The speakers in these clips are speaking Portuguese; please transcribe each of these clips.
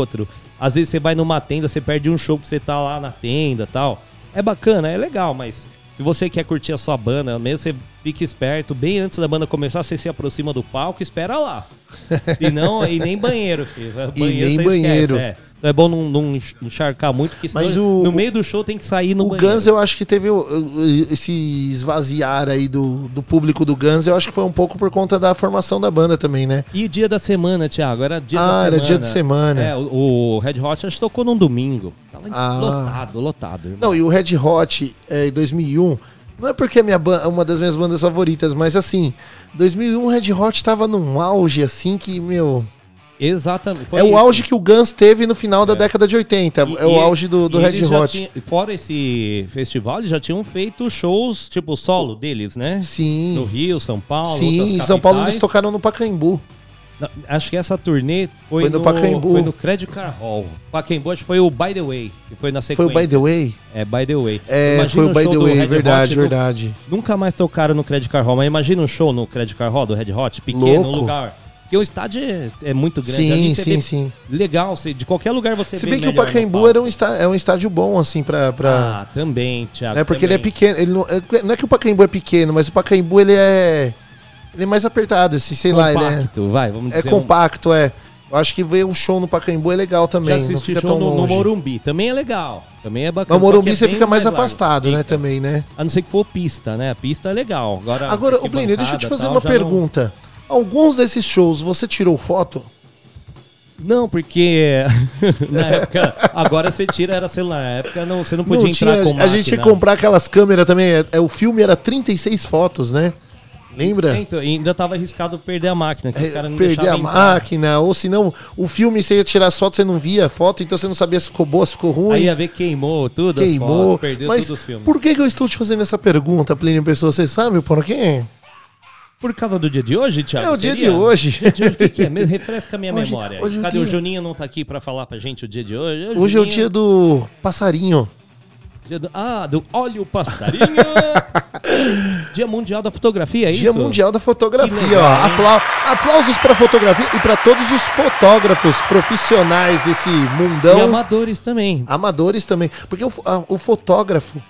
outro. Às vezes você vai numa tenda, você perde um show que você tá lá na tenda tal. É bacana, é legal, mas se você quer curtir a sua banda, mesmo você fique esperto, bem antes da banda começar, você se aproxima do palco e espera lá. Se não, e nem banheiro, filho. Banheiro, nem você banheiro. Esquece, é. Então é bom não, não encharcar muito, porque Mas o- no meio do show tem que sair no O banheiro. Guns, eu acho que teve o- o- esse esvaziar aí do, do público do Guns, eu acho que foi um pouco por conta da formação da banda também, né? E dia da semana, Thiago? Era dia Ah, da semana. era dia de semana. É, o, o Red Hot acho que tocou num domingo. Tava Ah. lotado, lotado. irmão. Não, e o Red Hot é, em 2001, não é porque é minha uma das minhas bandas favoritas, mas assim, 2001 o Red Hot tava num auge assim que, meu, Exatamente. foi é o isso. auge que o Guns teve no final da É. década de 80, E- é o auge do, do Red Hot. tinham- fora esse festival, eles já tinham feito shows, tipo, solo deles, né? Sim. No Rio, São Paulo. Sim, em São Paulo eles tocaram no Pacaembu. Acho que essa turnê foi, Foi no Pacaembu. Foi no Credit Card Hall. Pacaembu acho que foi o By The Way, que foi na Foi sequência. o By the Way? É, By The Way. É, Imagina foi o um By the Way, Red verdade, Hot no- verdade. Nunca mais tocaram no Credit Card Hall, mas imagina um show no Credit Card Hall do Red Hot, pequeno, Louco. lugar. Porque o estádio é, é muito grande. Sim, sim, vê sim. Legal, você, de qualquer lugar você Se bem que o no Pacaembu era um, está, é um estádio bom, assim, pra. pra... Ah, também, Thiago. é porque ele é também. pequeno. Ele não, é- não é que o Pacaembu é pequeno, mas o Pacaembu ele é. Ele é mais apertado, assim, sei lá, ele é. Compacto, vai, vamos É dizer. um- compacto, é. Eu acho que ver um show no Pacaembu é legal Já também. Não assisti fica show tão no, no longe. Morumbi. Também é legal. Também é bacana. o só que Morumbi é você fica mais largo. afastado, né, também, né? A não ser que for pista, né? A pista é legal. Agora, Agora, o Plínio, deixa eu te fazer tal, uma já não- pergunta. Alguns desses shows você tirou foto? Não, porque na época, agora você tira, era celular. Na época não, você não podia Não entrar tinha, com a máquina. gente ia comprar aquelas câmeras também. É, é, o filme era 36 fotos, né? Lembra? Então, ainda tava arriscado perder a máquina, que os É, caras não perder a entrar. máquina, ou senão o filme você ia tirar as fotos, você não via a foto, então você não sabia se ficou boa, se ficou ruim. Aí ia ver queimou tudo, queimou. fotos, perdeu Mas todos os filmes. por que, que eu estou te fazendo essa pergunta, Plínio Pessoa? Você sabe por quê? Por causa do dia de hoje, Thiago? É o dia seria? de hoje. Dia de hoje, o que, que é? Refresca a minha Hoje- memória. hoje é o Cadê o dia- Juninho não tá aqui pra falar pra gente o dia de hoje? Hoje é o dia do passarinho. dia do- Ah, do Olha o Passarinho! dia Mundial da Fotografia, é Dia isso? Mundial da Fotografia, legal, ó. Aplau- aplausos para fotografia e para todos os fotógrafos profissionais desse mundão. E amadores também. amadores também. Porque o, a- o fotógrafo,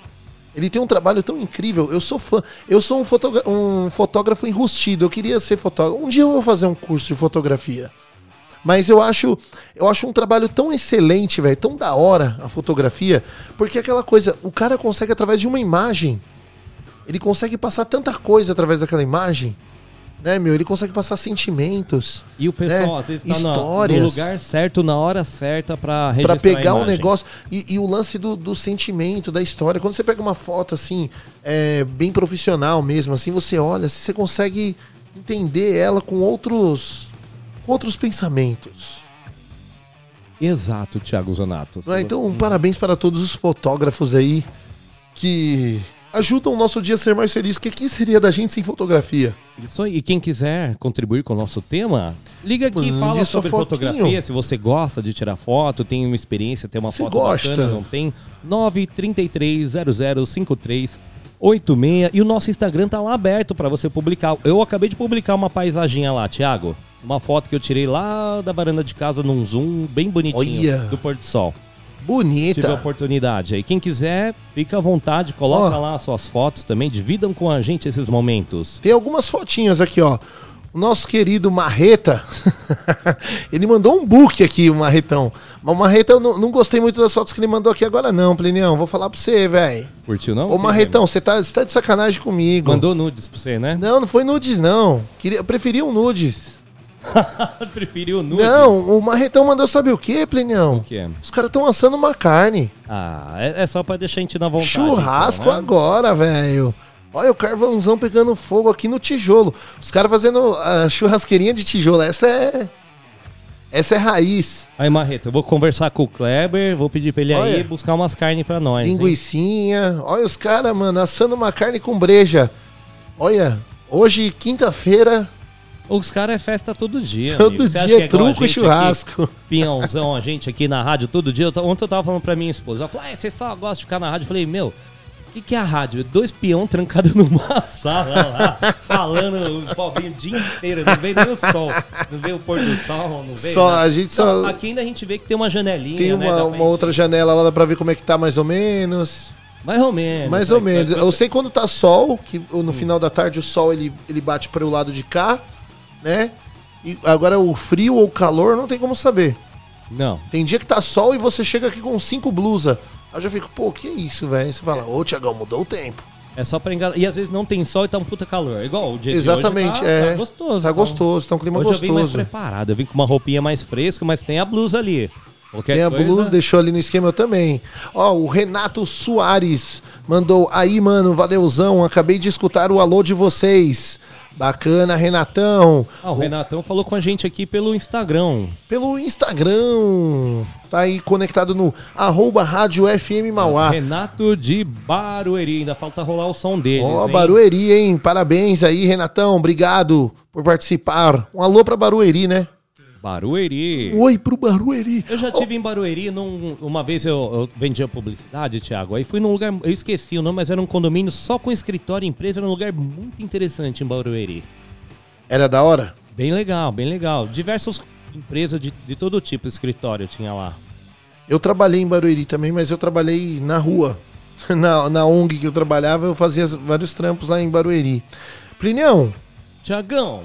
ele tem um trabalho tão incrível. Eu sou fã. Eu sou um, fotogra- um fotógrafo enrustido. Eu queria ser fotógrafo. Um dia eu vou fazer um curso de fotografia. Mas eu acho, eu acho um trabalho tão excelente, velho, tão da hora a fotografia, porque é aquela coisa, o cara consegue através de uma imagem, ele consegue passar tanta coisa através daquela imagem, né, meu? Ele consegue passar sentimentos. E o pessoal, né? às vezes, tá Histórias. no lugar certo, na hora certa pra registrar Pra pegar a um negócio e, e o lance do, do sentimento, da história. Quando você pega uma foto assim, é, bem profissional mesmo, assim, você olha, assim, você consegue entender ela com outros outros pensamentos. Exato, Thiago Zonato. não é? Então, parabéns para todos os fotógrafos aí que ajudam o nosso dia a ser mais feliz. O que, que seria da gente sem fotografia? Isso aí. E quem quiser contribuir com o nosso tema, liga aqui e Mande fala sobre fotinho. fotografia. Se você gosta de tirar foto, tem uma experiência, tem uma Se foto gosta. bacana, não tem? 933005386. E o nosso Instagram tá lá aberto para você publicar. Eu acabei de publicar uma paisaginha lá, Thiago. Uma foto que eu tirei lá da varanda de casa num zoom bem bonitinho Olha. do pôr do sol. Tive a Bonita. oportunidade aí. Quem quiser, fica à vontade, coloca Ó. lá as suas fotos também, dividam com a gente esses momentos. Tem algumas fotinhas aqui, ó. O nosso querido Marreta, ele mandou um book aqui, o Marretão. Mas o Marreta, eu não, não gostei muito das fotos que ele mandou aqui agora, não, Plinião. Vou falar pra você, velho. Curtiu não? Ô, Marretão, você tá, você tá de sacanagem comigo. Mandou nudes pra você, né? Não, não foi nudes, não. Queria, eu preferi um nudes. Preferiu nudes? Não, o Marretão mandou sabe o quê, Plinião? O que é? Os caras estão assando uma carne. Ah, é, é só pra deixar a gente na vontade. Churrasco então, né? agora, velho. Olha o carvãozão pegando fogo aqui no tijolo. Os caras fazendo a churrasqueirinha de tijolo. Essa é. Essa é raiz. Aí, Marreta, eu vou conversar com o Kleber, vou pedir pra ele aí Olha. buscar umas carnes pra nós. hein? Linguicinha. Olha os caras, mano, assando uma carne com breja. Olha, hoje, quinta-feira, Os caras é festa todo dia. todo amigo. Dia é truco e churrasco. Aqui, pinhãozão, a gente aqui na rádio todo dia. Ontem eu tava falando pra minha esposa, ela falou, ah, você só gosta de ficar na rádio. Eu falei, meu, O que, que é a rádio? Dois peão trancados numa sala lá, falando o pobrinho o dia inteiro. Não vê nem o sol. Não vê o pôr do sol, não vê. Só, nada. a gente só- aqui ainda a gente vê que tem uma janelinha. Tem né, uma, pra uma outra janela lá pra ver como é que tá mais ou menos. Mais ou menos. Mais ou menos. vai- Eu sei quando tá sol, que no final da tarde o sol ele, ele bate para o lado de cá, né? E agora o frio ou o calor não tem como saber. Não. Tem dia que tá sol e você chega aqui com cinco blusas. Aí eu já fico, pô, que isso, velho? Você fala, ô Tiagão, mudou o tempo. É só pra enganar. E às vezes não tem sol e tá um puta calor. Igual o dia Exatamente, de hoje tá, é. tá gostoso. Tá gostoso, tá um clima Hoje eu vim mais gostoso. preparado. Eu vim com uma roupinha mais fresca, mas tem a blusa ali. Qualquer Tem a coisa- blusa, deixou ali no esquema também. Ó, o Renato Soares mandou. Aí, mano, valeuzão. Acabei de escutar o alô de vocês. Bacana, Renatão. Ah, o Renatão falou com a gente aqui pelo Instagram. Pelo Instagram. Tá aí conectado no arroba Rádio FM Mauá. Renato de Barueri. Ainda falta rolar o som deles. Ó, hein? Barueri, hein? Parabéns aí, Renatão. Obrigado por participar. Um alô pra Barueri, né? Barueri. Oi pro Barueri. Eu já tive em Barueri, num- uma vez eu, eu vendia publicidade, Thiago. Aí fui num lugar, eu esqueci o nome, mas era um condomínio só com escritório e empresa, era um lugar muito interessante em Barueri. Era da hora? Bem legal, bem legal. Diversas empresas de, de todo tipo escritório tinha lá. Eu trabalhei em Barueri também, mas eu trabalhei na rua. Na, na ONG que eu trabalhava, eu fazia vários trampos lá em Barueri. Plinião, Tiagão,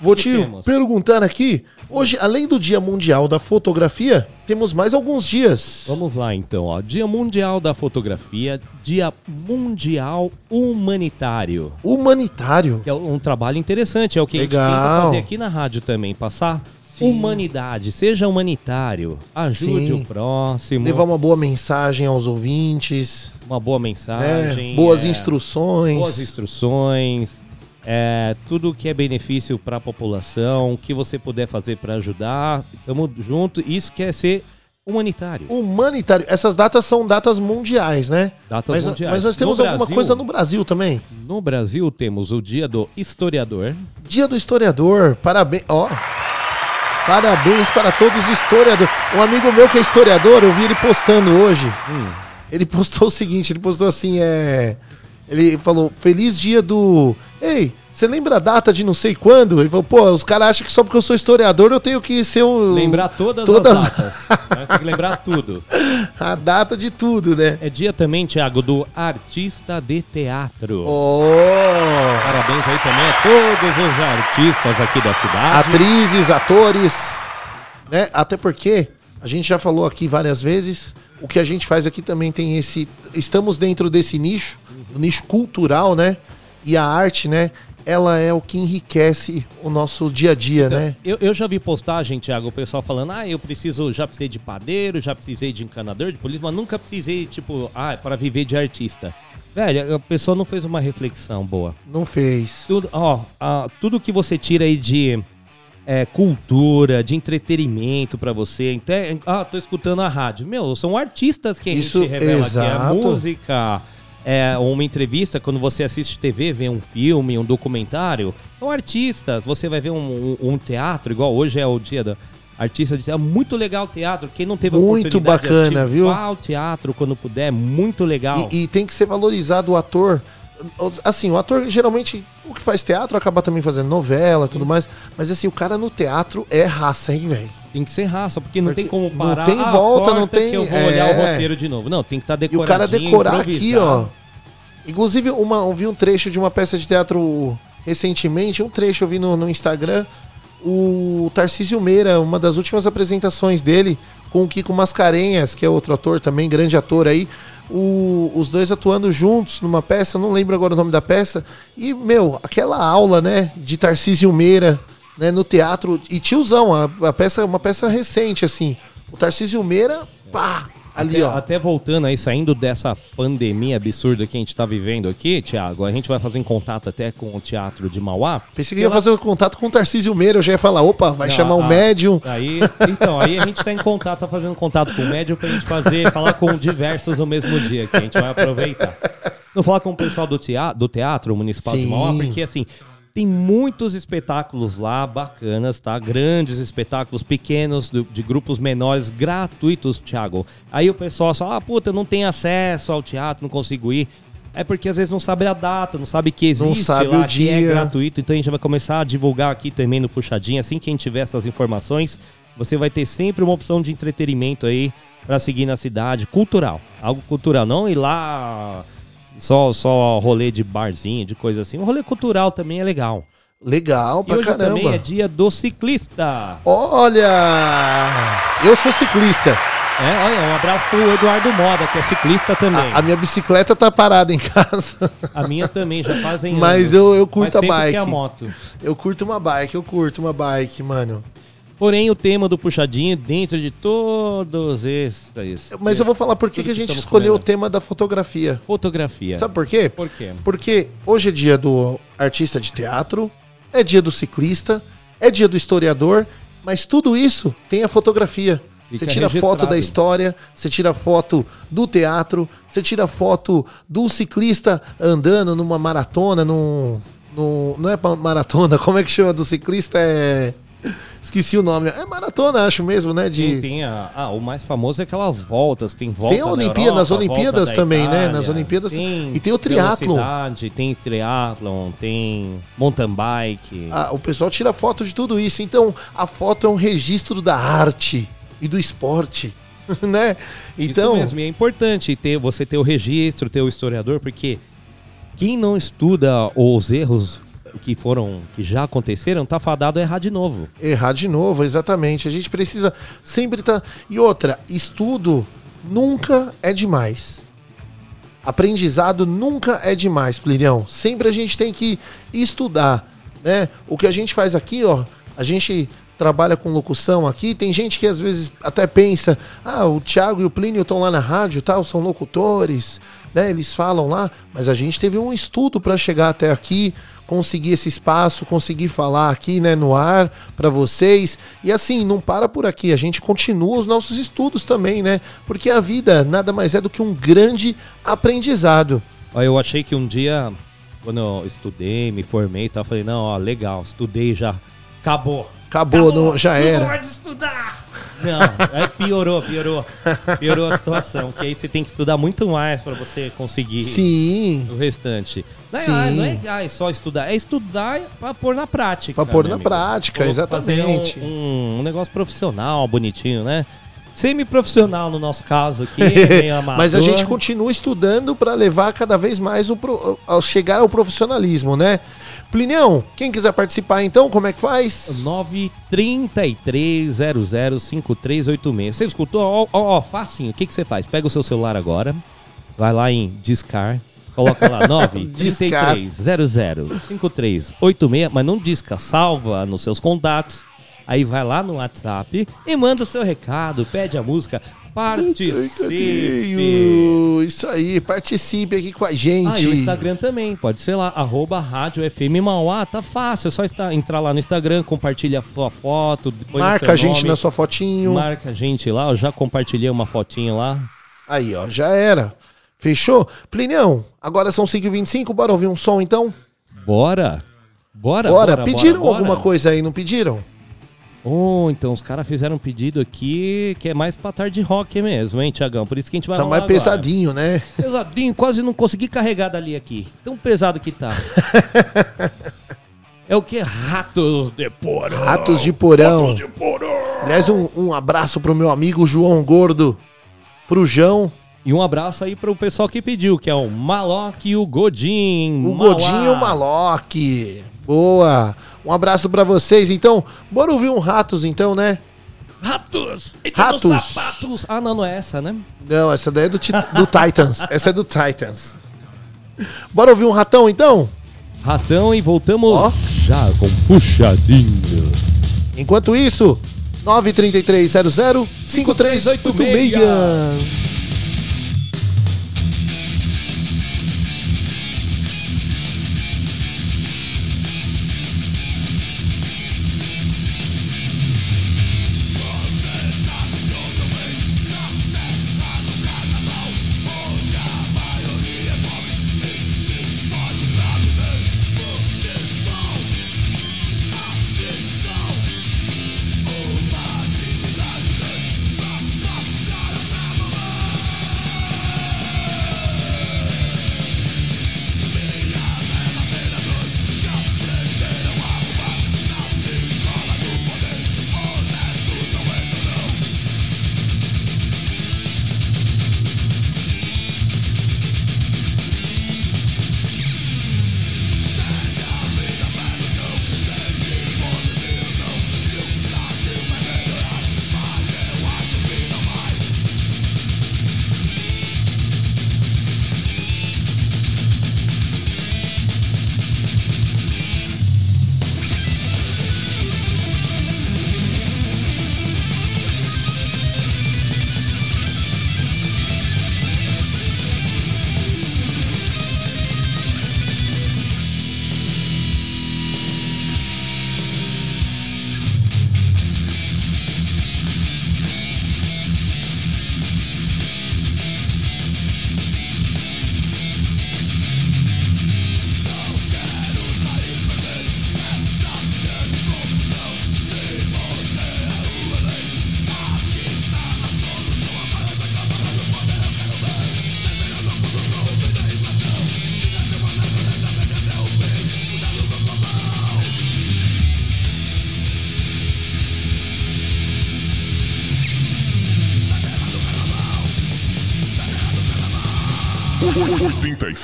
vou te temos? perguntar aqui. Hoje, além do Dia Mundial da Fotografia, temos mais alguns dias. vamos lá então, ó. Dia Mundial da Fotografia, Dia Mundial Humanitário. Humanitário. Que é um trabalho interessante, é o que a gente tenta Legal. fazer aqui na rádio também, passar Sim. humanidade, seja humanitário, ajude Sim. o próximo, Levar uma boa mensagem aos ouvintes. uma boa né? mensagem, Boas é, instruções. boas instruções, é, tudo que é benefício para a população, o que você puder fazer para ajudar, tamo junto. Isso quer ser humanitário. Humanitário. Essas datas são datas mundiais, né? Datas mas, mundiais. mas nós No temos alguma Brasil- coisa no Brasil também. No Brasil temos o Dia do Historiador. Dia do historiador. Parabéns. Ó. Parabéns para todos os historiadores. Um amigo meu que é historiador, eu vi ele postando hoje. Hum, Ele postou o seguinte, ele postou assim, é... Ele falou, feliz dia do... Ei, você lembra a data de não sei quando? Ele falou, pô, os caras acham que só porque eu sou historiador eu tenho que ser um... lembrar todas, todas- as datas. né? Tem que lembrar tudo. a data de tudo, né? É dia também, Thiago, do artista de teatro. Oh, Parabéns aí também a todos os artistas aqui da cidade. atrizes, atores, né? Até porque a gente já falou aqui várias vezes, o que a gente faz aqui também tem esse, estamos dentro desse nicho, o nicho cultural, né? E a arte, né? Ela é o que enriquece o nosso dia a dia, né? Eu, eu já vi postagem, Thiago, o pessoal falando, ah, eu preciso, já precisei de padeiro, já precisei de encanador de polícia, mas nunca precisei, tipo, ah, para viver de artista. Velho, a pessoa não fez uma reflexão boa. Não fez. Tudo, ó, ah, tudo que você tira aí de é, cultura, de entretenimento pra você, até, ah, tô escutando a rádio. Meu, são artistas que a Isso, gente revela aqui. É exato. música, é uma entrevista, quando você assiste TV, vê um filme, um documentário, são artistas. Você vai ver um, um- um teatro, igual hoje é o dia da artista de teatro. Muito legal o teatro. Quem não teve a Muito oportunidade de bacana, assistir, viu? vá ao teatro quando puder, muito legal. E, e tem que ser valorizado o ator. Assim, o ator geralmente, o que faz teatro acaba também fazendo novela e tudo mais. Mas assim, o cara no teatro é raça, hein, velho? Tem que ser raça, porque não Porque tem como não parar. tem "Ah, volta, não tem- Que eu vou olhar o é. roteiro de novo. Não, tem que estar tá E o cara decorar aqui, ó. Inclusive, uma, eu vi um trecho de uma peça de teatro recentemente, um trecho eu vi no, no Instagram. O Tarcísio Meira, uma das últimas apresentações dele, com o Kiko Mascarenhas, que é outro ator também, grande ator aí. O- os dois atuando juntos numa peça, não lembro agora o nome da peça. E, meu, aquela aula, né, de Tarcísio Meira, né, no teatro. E tiozão, a, a peça é uma peça recente, assim. O Tarcísio Meira, pá, ali, Até, ó. até voltando aí, saindo dessa pandemia absurda que a gente tá vivendo aqui, Thiago, a gente vai fazer contato até com o Teatro de Mauá. Pensei que ia fazer o contato com o Tarcísio Meira, eu já ia falar, opa, vai Não, chamar um ah, médium. Aí, então, aí a gente tá em contato, tá fazendo contato com o médium pra gente fazer, falar com diversos no mesmo dia, que a gente vai aproveitar. Não falar com o pessoal do teatro, do teatro Municipal de Sim. Mauá, porque assim, tem muitos espetáculos lá bacanas, tá? Grandes espetáculos, pequenos, do- de grupos menores, gratuitos, Thiago. Aí o pessoal fala, ah, puta, eu não tenho acesso ao teatro, não consigo ir. É porque às vezes não sabe a data, não sabe que existe Não sabe lá, o é dia. gratuito. Então a gente vai começar a divulgar aqui também no Puxadinho. Assim que a gente tiver essas informações, você vai ter sempre uma opção de entretenimento aí pra seguir na cidade. Cultural. Algo cultural. Não ir lá só, só rolê de barzinho, de coisa assim. Um rolê cultural também é legal. Legal E pra hoje caramba. também é dia do ciclista. Olha! Eu sou ciclista. É, olha, um abraço pro Eduardo Moda, que é ciclista também. A, a minha bicicleta tá parada em casa. A minha também, já fazem Mas anos. eu, eu curto Faz a que bike. é a moto. Eu curto uma bike, eu curto uma bike, mano. Porém, o tema do puxadinho, dentro de todos esses... Mas eu vou falar por que, que a gente escolheu o tema da fotografia. Fotografia. Sabe por quê? por quê? Porque hoje é dia do artista de teatro, é dia do ciclista, é dia do historiador, mas tudo isso tem a fotografia. Fica Você tira foto registrado. da história, você tira foto do teatro, você tira foto do ciclista andando numa maratona, num, num- não é maratona, como é que chama do ciclista? É esqueci o nome. É maratona, acho mesmo, né? De tem a, ah, o mais famoso é aquelas voltas, tem volta Tem a Olimpíada, Europa, nas Olimpíadas também, né? Itália, Nas Olimpíadas- tem e tem o triatlon. Tem triatlon, tem mountain bike. Ah, o pessoal tira foto de tudo isso. Então, a foto é um registro da arte e do esporte, né? Então, Isso mesmo, e é importante ter, você ter o registro, ter o historiador, porque quem não estuda os erros que foram, que já aconteceram, tá fadado a errar de novo. errar de novo, exatamente. A gente precisa sempre estar. E outra, estudo nunca é demais. Aprendizado nunca é demais, Plirião. Sempre a gente tem que estudar, né? O que a gente faz aqui, ó, a gente trabalha com locução aqui, tem gente que às vezes até pensa, ah, o Thiago e o Plínio estão lá na rádio, tal, são locutores, né? Eles falam lá, mas a gente teve um estudo para chegar até aqui, conseguir esse espaço, conseguir falar aqui, né, no ar para vocês. E assim, não para por aqui, a gente continua os nossos estudos também, né? Porque a vida nada mais é do que um grande aprendizado. Eu achei que um dia, quando eu estudei, me formei e tal, eu falei, não, ó, legal, estudei já. Acabou. Acabou, não, já era. Não pode estudar! Não, aí piorou, piorou. Piorou a situação, que aí você tem que estudar muito mais pra você conseguir Sim, o restante. Não é, Sim. não é ah, é só estudar, é estudar pra pôr na prática. Pra pôr na amigo. prática, fazer exatamente. Um, um- negócio profissional, bonitinho, né? Semi-profissional no nosso caso aqui. Mas a gente continua estudando para levar cada vez mais o pro, ao chegar ao profissionalismo, né? Plinião, quem quiser participar então, como é que faz? 933005386. Você escutou? Ó, ó, ó, facinho. O que, que você faz? Pega o seu celular agora, vai lá em Discar, coloca lá 933005386, mas não disca, salva nos seus contatos. Aí vai lá no WhatsApp e manda o seu recado, pede a música, participe. Isso aí, participe aqui com a gente. Ah, e o Instagram também, pode ser lá, arroba Rádio FM Mauá, tá fácil, é só entrar lá no Instagram, compartilha a sua foto, depois Marca a gente na sua fotinho. Marca a gente lá, eu já compartilhei uma fotinha lá. Aí, ó, já era. Fechou? Plinião, agora são 5h25, bora ouvir um som então? Bora? Bora, Bora, bora, pediram bora, alguma bora. coisa aí, não pediram? Oh, então os caras fizeram um pedido aqui que é mais pra tarde rock mesmo, hein, Tiagão? Por isso que a gente vai Tá mais agora. pesadinho, né? Pesadinho, quase não consegui carregar dali aqui. Tão pesado que tá. é o que? Ratos de porão. Ratos de porão. Ratos de porão. Aliás, um, um abraço pro meu amigo João Gordo, pro João, E um abraço aí pro pessoal que pediu, que é o Maloc e o Godin. o Mauá. Godinho e o Maloc. Boa! Um abraço pra vocês. Então, bora ouvir um Ratos então, né? Ratos! Entra Ratos. sapatos! Ah, não, não é essa, né? Não, essa daí é do, do Titans. Essa é do Titans. Bora ouvir um ratão então? Ratão e voltamos Ó. já com puxadinho. Enquanto isso, 93300 5386.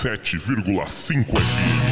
107,5 FM.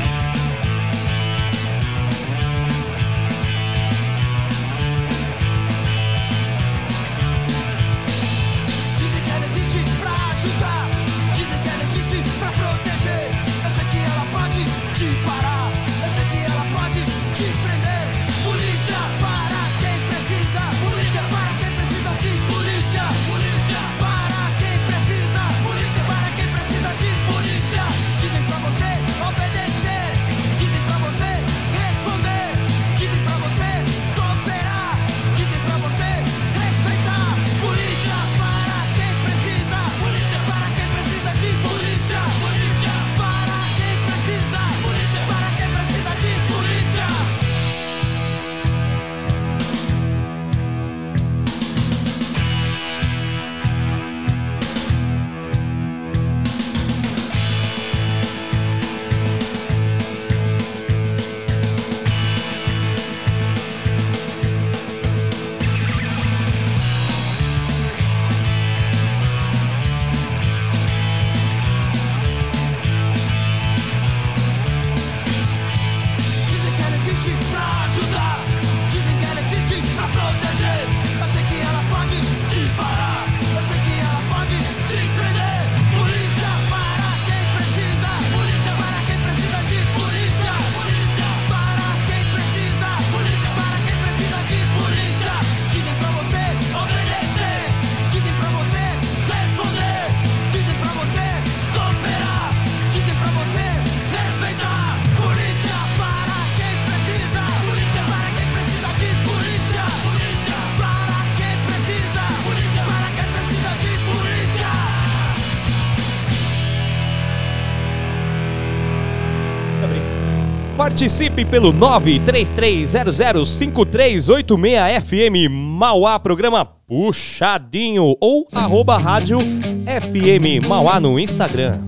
Participe pelo 933005386 FM Mauá, programa Puxadinho ou arroba rádio FM Mauá no Instagram.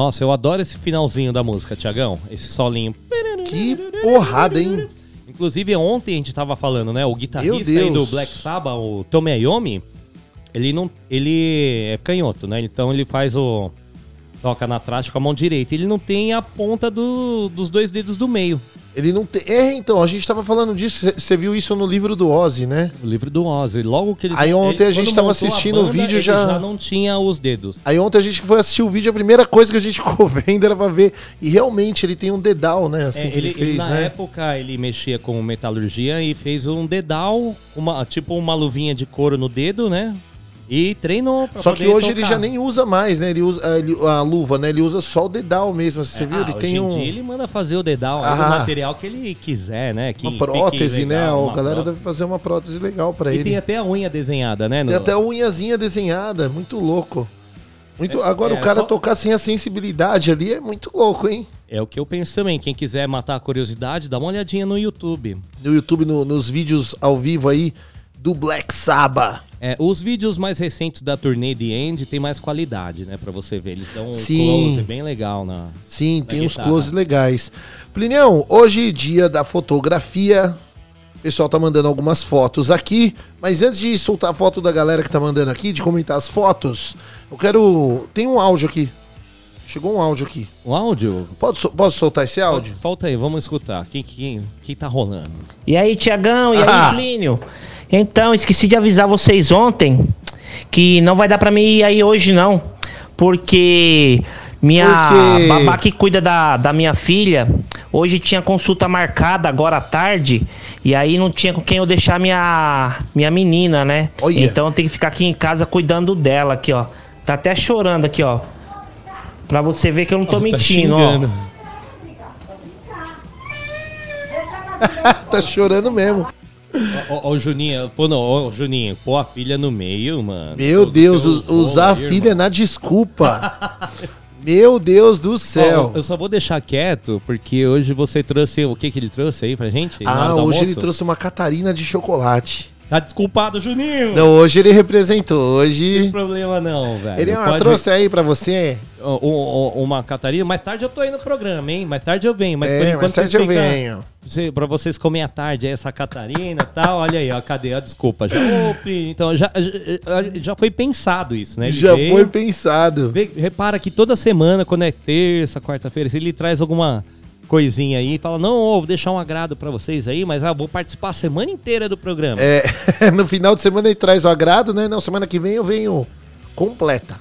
Nossa, eu adoro esse finalzinho da música, Tiagão. Esse solinho. Que porrada, hein? Inclusive, ontem a gente tava falando, né? O guitarrista aí do. Black Sabbath, o Tommy Iommi, ele não. Ele é canhoto, né? Então ele faz o. Toca na traste com a mão direita. Ele não tem a ponta do- dos dois dedos do meio. Ele não tem. É, então, a gente tava falando disso. Você viu isso no livro do Ozzy, né? O livro do Ozzy. Logo que ele. Aí ontem ele- a gente quando tava montou a assistindo o vídeo, já- já não tinha os dedos. Aí ontem a gente foi assistir o vídeo, a primeira coisa que a gente ficou vendo era pra ver. E realmente ele tem um dedal, né? Assim É, ele, ele, fez, ele, na né? época ele mexia com metalurgia e fez um dedal, uma, tipo uma luvinha de couro no dedo, né? E treinou pra Só que hoje ele tocar. já nem usa mais, né? Ele usa a, ele- a luva, né? Ele usa só o dedal mesmo. Você viu? Ah, Ele hoje tem em um. dia ele manda fazer o dedal, Ah. o material que ele quiser, né? Que Uma prótese, né? legal, A uma galera prótese. deve fazer uma prótese legal pra E ele. tem até a unha desenhada, né? no- Tem até a unhazinha desenhada, muito louco. Muito... É, Agora, é, o cara só- tocar sem a sensibilidade ali é muito louco, hein? É o que eu penso também. Quem quiser matar a curiosidade, dá uma olhadinha no YouTube. No YouTube, no- nos vídeos ao vivo aí do Black Sabbath. É, os vídeos mais recentes da turnê The End tem mais qualidade, né? Pra você ver. Eles dão um Sim. close bem legal na. Sim, tem uns guitarra. closes legais. Plinião, hoje dia da fotografia. O pessoal tá mandando algumas fotos aqui, mas antes de soltar a foto da galera que tá mandando aqui, de comentar as fotos, eu quero. Tem um áudio aqui. Chegou um áudio aqui. O áudio? Pode, posso soltar esse áudio? Solta aí, vamos escutar. Quem, quem, quem tá rolando? E aí, Tiagão, e aí, Ah. Plínio? Então, esqueci de avisar vocês ontem que não vai dar pra mim ir aí hoje, não. Porque minha Por quê? babá que cuida da, da minha filha, hoje tinha consulta marcada agora à tarde. E aí não tinha com quem eu deixar minha, minha menina, né? Olha. Então eu tenho que ficar aqui em casa cuidando dela aqui, ó. Tá até chorando aqui, ó. Pra você ver que eu não tô Tá mentindo, ó. xingando. tá chorando mesmo. Ó, ó, o Juninho, pô, não, ó, Juninho, pô a filha no meio, mano. Meu Pô, Deus, Deus, us- usar a filha irmão. na desculpa. Meu Deus do céu. Ó, eu só vou deixar quieto, porque hoje você trouxe. O que que ele trouxe aí pra gente? Ah, hoje ele trouxe uma Catarina de chocolate. Tá desculpado, Juninho! Não, hoje ele representou. Não Hoje. tem problema não, velho. Ele ah, Pode- trouxe aí pra você. uma Catarina. Mais tarde eu tô aí no programa, hein? Mais tarde eu venho. Mas por é, enquanto mais tarde eu venho. Pra vocês comerem à tarde aí essa Catarina e tal, olha aí, ó, cadê? Ó, desculpa, já, então já, já, foi pensado isso, né? Ele Já veio- foi pensado. Repara que toda semana, quando é terça, quarta-feira, se ele traz alguma coisinha aí, fala, não, vou deixar um agrado pra vocês aí, mas ah, vou participar a semana inteira do programa. É, no final de semana ele traz o agrado, né? Não, semana que vem eu venho completa.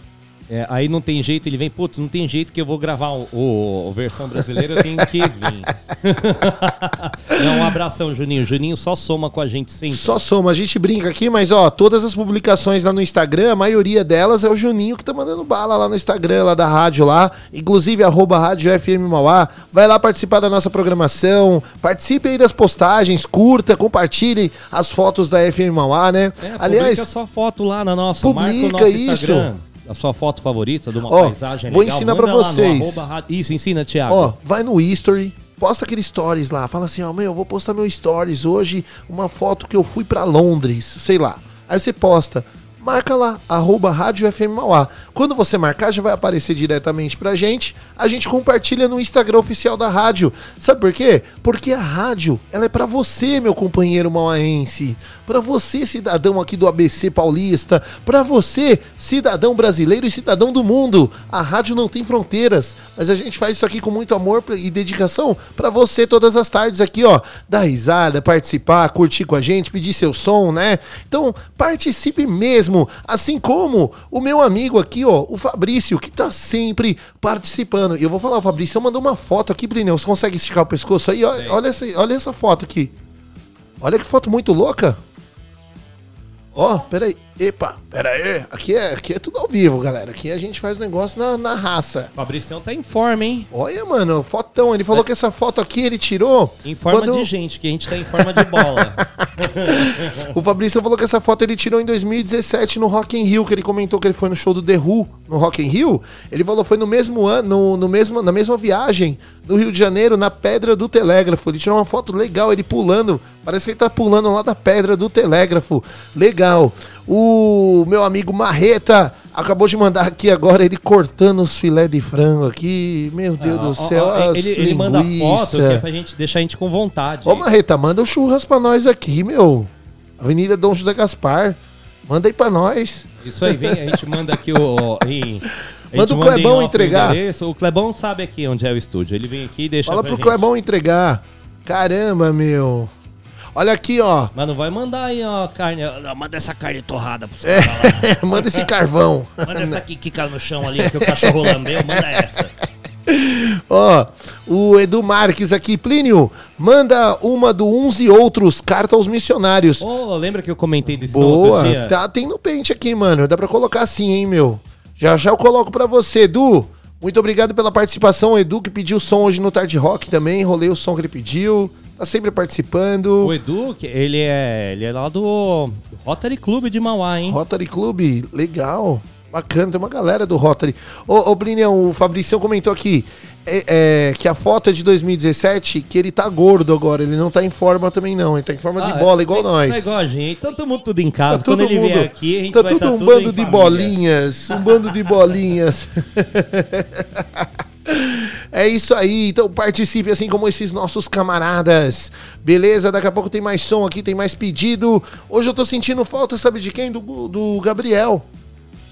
É, aí não tem jeito, ele vem, putz, não tem jeito que eu vou gravar o, o- o versão brasileira, eu tenho que vir. não, um abração, Juninho. Juninho só soma com a gente sempre. Só soma, a gente brinca aqui, mas ó, todas as publicações lá no Instagram, a maioria delas é o Juninho que tá mandando bala lá no Instagram, lá da rádio lá, inclusive arroba rádio FM Mauá. Vai lá participar da nossa programação, participe aí das postagens, curta, compartilhe as fotos da FM Mauá, né? É, Aliás, publica sua foto lá na nossa, publica marca o nosso isso. Instagram. A sua foto favorita de uma Ó, paisagem vou legal, ensinar no vocês. arroba Isso, ensina, Thiago. Ó, vai no history, posta aquele stories lá, fala assim, ó, meu, eu vou postar meu stories hoje, uma foto que eu fui pra Londres, sei lá. Aí você posta, marca lá, arroba Rádio FM Mauá. Quando você marcar, já vai aparecer diretamente pra gente, a gente compartilha no Instagram oficial da rádio. Sabe por quê? Porque a rádio, ela é pra você, meu companheiro mauaense, pra você, cidadão aqui do ABC Paulista, pra você, cidadão brasileiro e cidadão do mundo. A rádio não tem fronteiras, mas a gente faz isso aqui com muito amor e dedicação pra você todas as tardes aqui, ó, dar risada, participar, curtir com a gente, pedir seu som, né? Então, participe mesmo, assim como o meu amigo aqui, ó, o Fabrício, que tá sempre participando. E eu vou falar, o Fabrício mandou uma foto aqui, Plineu, você consegue esticar o pescoço aí? Ó, Olha essa, olha essa foto aqui. Olha que foto muito louca. Ó, peraí. Epa, peraí. Aqui é, aqui é tudo ao vivo, galera. Aqui a gente faz o negócio na, na raça. Fabricião tá em forma, hein? Olha, mano, fotão. Ele falou que essa foto aqui ele tirou. Em forma quando- de gente, que a gente tá em forma de bola. O Fabrício falou que essa foto ele tirou em 2017 no Rock in Rio, que ele comentou que ele foi no show do The Who no Rock in Rio. Ele falou foi no mesmo ano, no, no mesmo, na mesma viagem, no Rio de Janeiro, na Pedra do Telégrafo. Ele tirou uma foto legal, ele pulando. Parece que ele tá pulando lá da Pedra do Telégrafo. Legal. O meu amigo Marreta Acabou de mandar aqui agora ele cortando os filé de frango aqui. Meu Deus Ó, do ó, céu, ó, as ele, ele manda foto que é pra gente deixar a gente com vontade. Ô Marreta, manda o churras pra nós aqui, meu. Avenida Dom José Gaspar. Manda aí pra nós. Isso aí, vem, a gente manda aqui o. em- Manda o Clebão entregar. O Clebão sabe aqui onde é o estúdio. Ele vem aqui e deixa Fala pro gente. Clebão entregar. Caramba, meu. Olha aqui, ó. Mas não vai mandar aí, ó, carne. Manda essa carne torrada você. É, manda esse carvão. Manda essa aqui que caiu no chão ali, que o cachorro lambeu, manda essa. Ó, o Edu Marques aqui. Plínio, manda uma do Uns e Outros, carta aos missionários. Ô, lembra que eu comentei desse som outro Boa, dia? tá, tem no pente aqui, mano. Dá pra colocar assim, hein, meu. Já já eu coloco pra você, Edu. Muito obrigado pela participação, Edu, que pediu som hoje no Tarde Rock também. Rolei o som que ele pediu. Tá sempre participando. O Edu, ele é, ele é lá do, Rotary Club de Mauá, hein? Rotary Club, legal. Bacana, tem uma galera do Rotary. Ô, ô o Fabricião comentou aqui é, é, que a foto é de 2017, que ele tá gordo agora. Ele não tá em forma também, não. Ele tá em forma de Ah, bola, igual tá- nós. Tá igual a gente. Então tamo tudo em casa. Tá Quando todo ele mundo. vier aqui, a gente tá vai tudo tá um tudo bando de família. bolinhas. Um bando de bolinhas. É isso aí, então participe assim como esses nossos camaradas. Beleza? Daqui a pouco tem mais som aqui, tem mais pedido. Hoje eu tô sentindo falta, sabe de quem? Do, do Gabriel.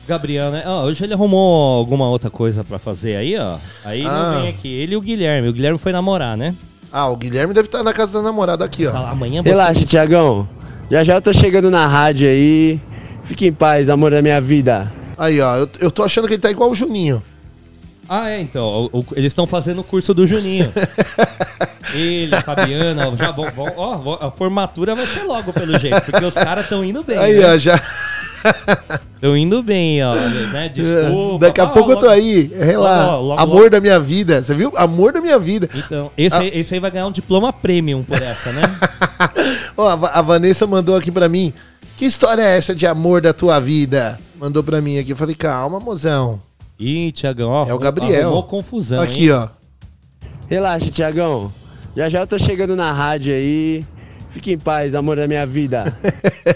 Gabriel, né? Ah, hoje ele arrumou alguma outra coisa pra fazer aí, ó. Aí Ah. não vem aqui. Ele e o Guilherme. O Guilherme foi namorar, né? Ah, o Guilherme deve estar na casa da namorada aqui, ó. Fala, amanhã você... Relaxa, Tiagão. Já já eu tô chegando na rádio aí. Fique em paz, amor da minha vida. Aí, ó, eu, eu tô achando que ele tá igual o Juninho. Ah, é, então. o- o- eles estão fazendo o curso do Juninho. Ele, a Fabiana, já vão, vão- ó, a formatura vai ser logo pelo jeito, porque os caras estão indo bem. Aí, né? ó, já. Estão indo bem, ó, né? Desculpa. Daqui a Ah, pouco eu tô aí. Relaxa. Logo, Amor logo. da minha vida. Você viu? Amor da minha vida. Então, esse, Ah. aí, esse aí vai ganhar um diploma premium por essa, né? Ó, a, Va- a Vanessa mandou aqui pra mim. Que história é essa de amor da tua vida? Mandou pra mim aqui. Eu falei, calma, mozão. Ih, Tiagão, ó. É o Gabriel. Arrumou confusão, aqui, hein? ó. Relaxa, Tiagão. Já já eu tô chegando na rádio aí. Fique em paz, amor da minha vida.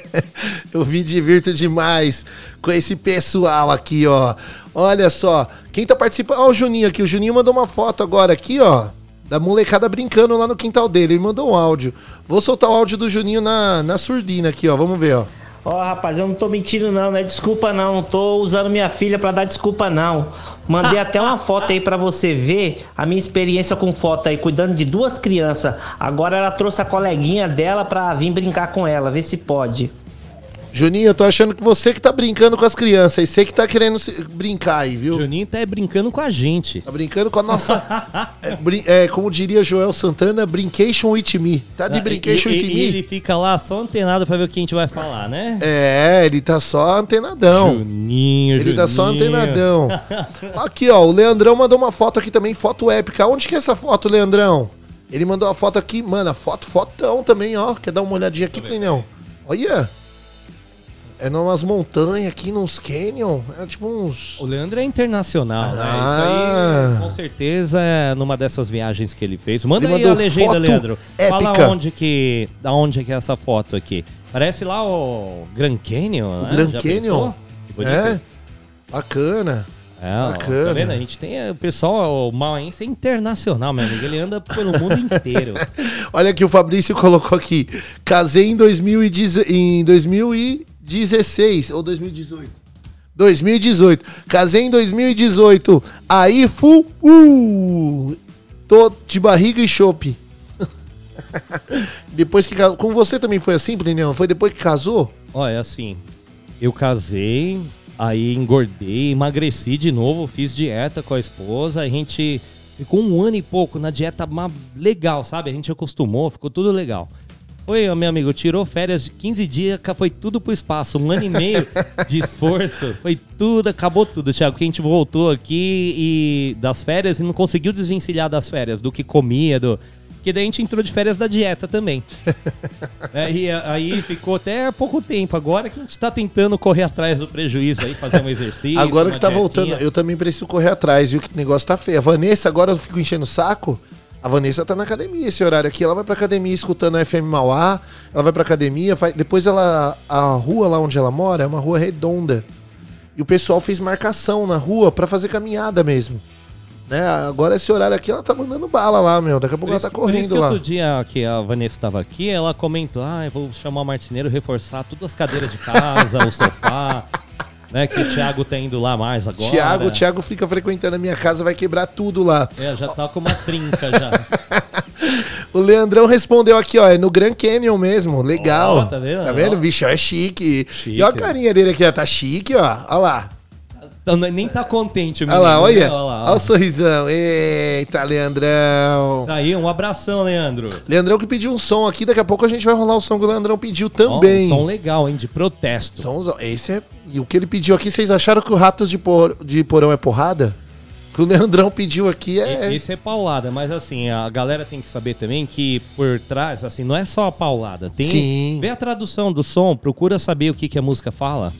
Eu me divirto demais com esse pessoal aqui, ó. Olha só, quem tá participando. Ó, o Juninho aqui. O Juninho mandou uma foto agora aqui, ó. Da molecada brincando lá no quintal dele. Ele mandou um áudio. Vou soltar o áudio do Juninho na, na surdina aqui, ó. Vamos ver, ó. Ó, rapaz, eu não tô mentindo não, não é desculpa não, não tô usando minha filha pra dar desculpa não. Mandei até uma foto aí pra você ver a minha experiência com foto aí, cuidando de duas crianças. Agora ela trouxe a coleguinha dela pra vir brincar com ela, ver se pode. Juninho, eu tô achando que você que tá brincando com as crianças. E você que tá querendo se- brincar aí, viu? Juninho tá brincando com a gente. Tá brincando com a nossa. é, é, como diria Joel Santana, Brincation with me. Tá de Brincation e, with e- me. ele fica lá só antenado pra ver o que a gente vai falar, né? É, ele tá só antenadão. Juninho, Ele tá só Juninho. antenadão. Aqui, ó, o Leandrão mandou uma foto aqui também, foto épica. Onde que é essa foto, Leandrão? Ele mandou a foto aqui, mano, a foto, fotão também, ó. Quer dar uma olhadinha aqui, Plinão? Olha. É numas montanhas aqui, nos canyon. É tipo uns... O Leandro é internacional, né? Ah. Isso aí, com certeza, é numa dessas viagens que ele fez. Manda Ele aí a legenda, Leandro. Fala épica. onde que, da onde que é essa foto aqui. Parece lá o Grand Canyon, O né? Grand Já Canyon? É, bacana. É, ó, Bacana. Tá vendo? A gente tem o pessoal, o Mauense é internacional, meu amigo. Ele anda pelo mundo inteiro. Olha aqui, o Fabrício colocou aqui. Casei em, 2010 em 2016 ou 2018. 2018. Casei em 2018. Aí fu. Uh, tô de barriga e chope. depois que. Com você também foi assim, Plinião? Foi depois que casou? Olha, assim, eu casei, aí engordei, emagreci de novo, fiz dieta com a esposa, a gente ficou um ano e pouco na dieta legal, sabe? A gente acostumou, ficou tudo legal. Foi, meu amigo, tirou férias de 15 dias, foi tudo pro espaço. Um ano e meio de esforço, foi tudo, acabou tudo, Thiago. Que a gente voltou aqui e das férias e não conseguiu desvencilhar das férias, do que comia, do. Porque daí a gente entrou de férias da dieta também. É, e aí ficou até pouco tempo. Agora que a gente tá tentando correr atrás do prejuízo aí, fazer um exercício. agora que tá dietinha. voltando, eu também preciso correr atrás, viu? Que o negócio tá feio. A Vanessa, agora eu fico enchendo o saco. A Vanessa tá na academia esse horário aqui. Ela vai pra academia escutando a FM Mauá. Ela vai pra academia. Vai... Depois ela. A rua lá onde ela mora é uma rua redonda. E o pessoal fez marcação na rua pra fazer caminhada mesmo. Né? Agora esse horário aqui ela tá mandando bala lá, meu. Daqui a pouco ela tá por isso correndo que lá. outro dia que a Vanessa estava aqui, ela comentou: ah, eu vou chamar o marceneiro reforçar todas as cadeiras de casa, o sofá, né? Que o Thiago tá indo lá mais agora. Thiago, o Thiago fica frequentando a minha casa, vai quebrar tudo lá. É, já tá com uma trinca já. O Leandrão respondeu aqui, ó, é no Grand Canyon mesmo, legal. Ó, tá vendo? Tá vendo? Bicho é chique. Chique. E olha a carinha dele aqui, ó, tá chique, ó. Olha lá. Então, nem tá contente Olha lá, olha. Olha lá, Olha ó. o sorrisão. Eita, Leandrão. Isso aí, um abração, Leandro. Leandrão que pediu um som aqui, daqui a pouco a gente vai rolar o som que o Leandrão pediu também. um som legal, hein? De protesto. Esse é. E o que ele pediu aqui, vocês acharam que o Ratos de, por... de Porão é porrada? O que o Leandrão pediu aqui é. Esse é paulada, mas assim, a galera tem que saber também que por trás, assim, não é só a paulada. Tem, Sim. Vê a tradução do som, procura saber o que, que a música fala.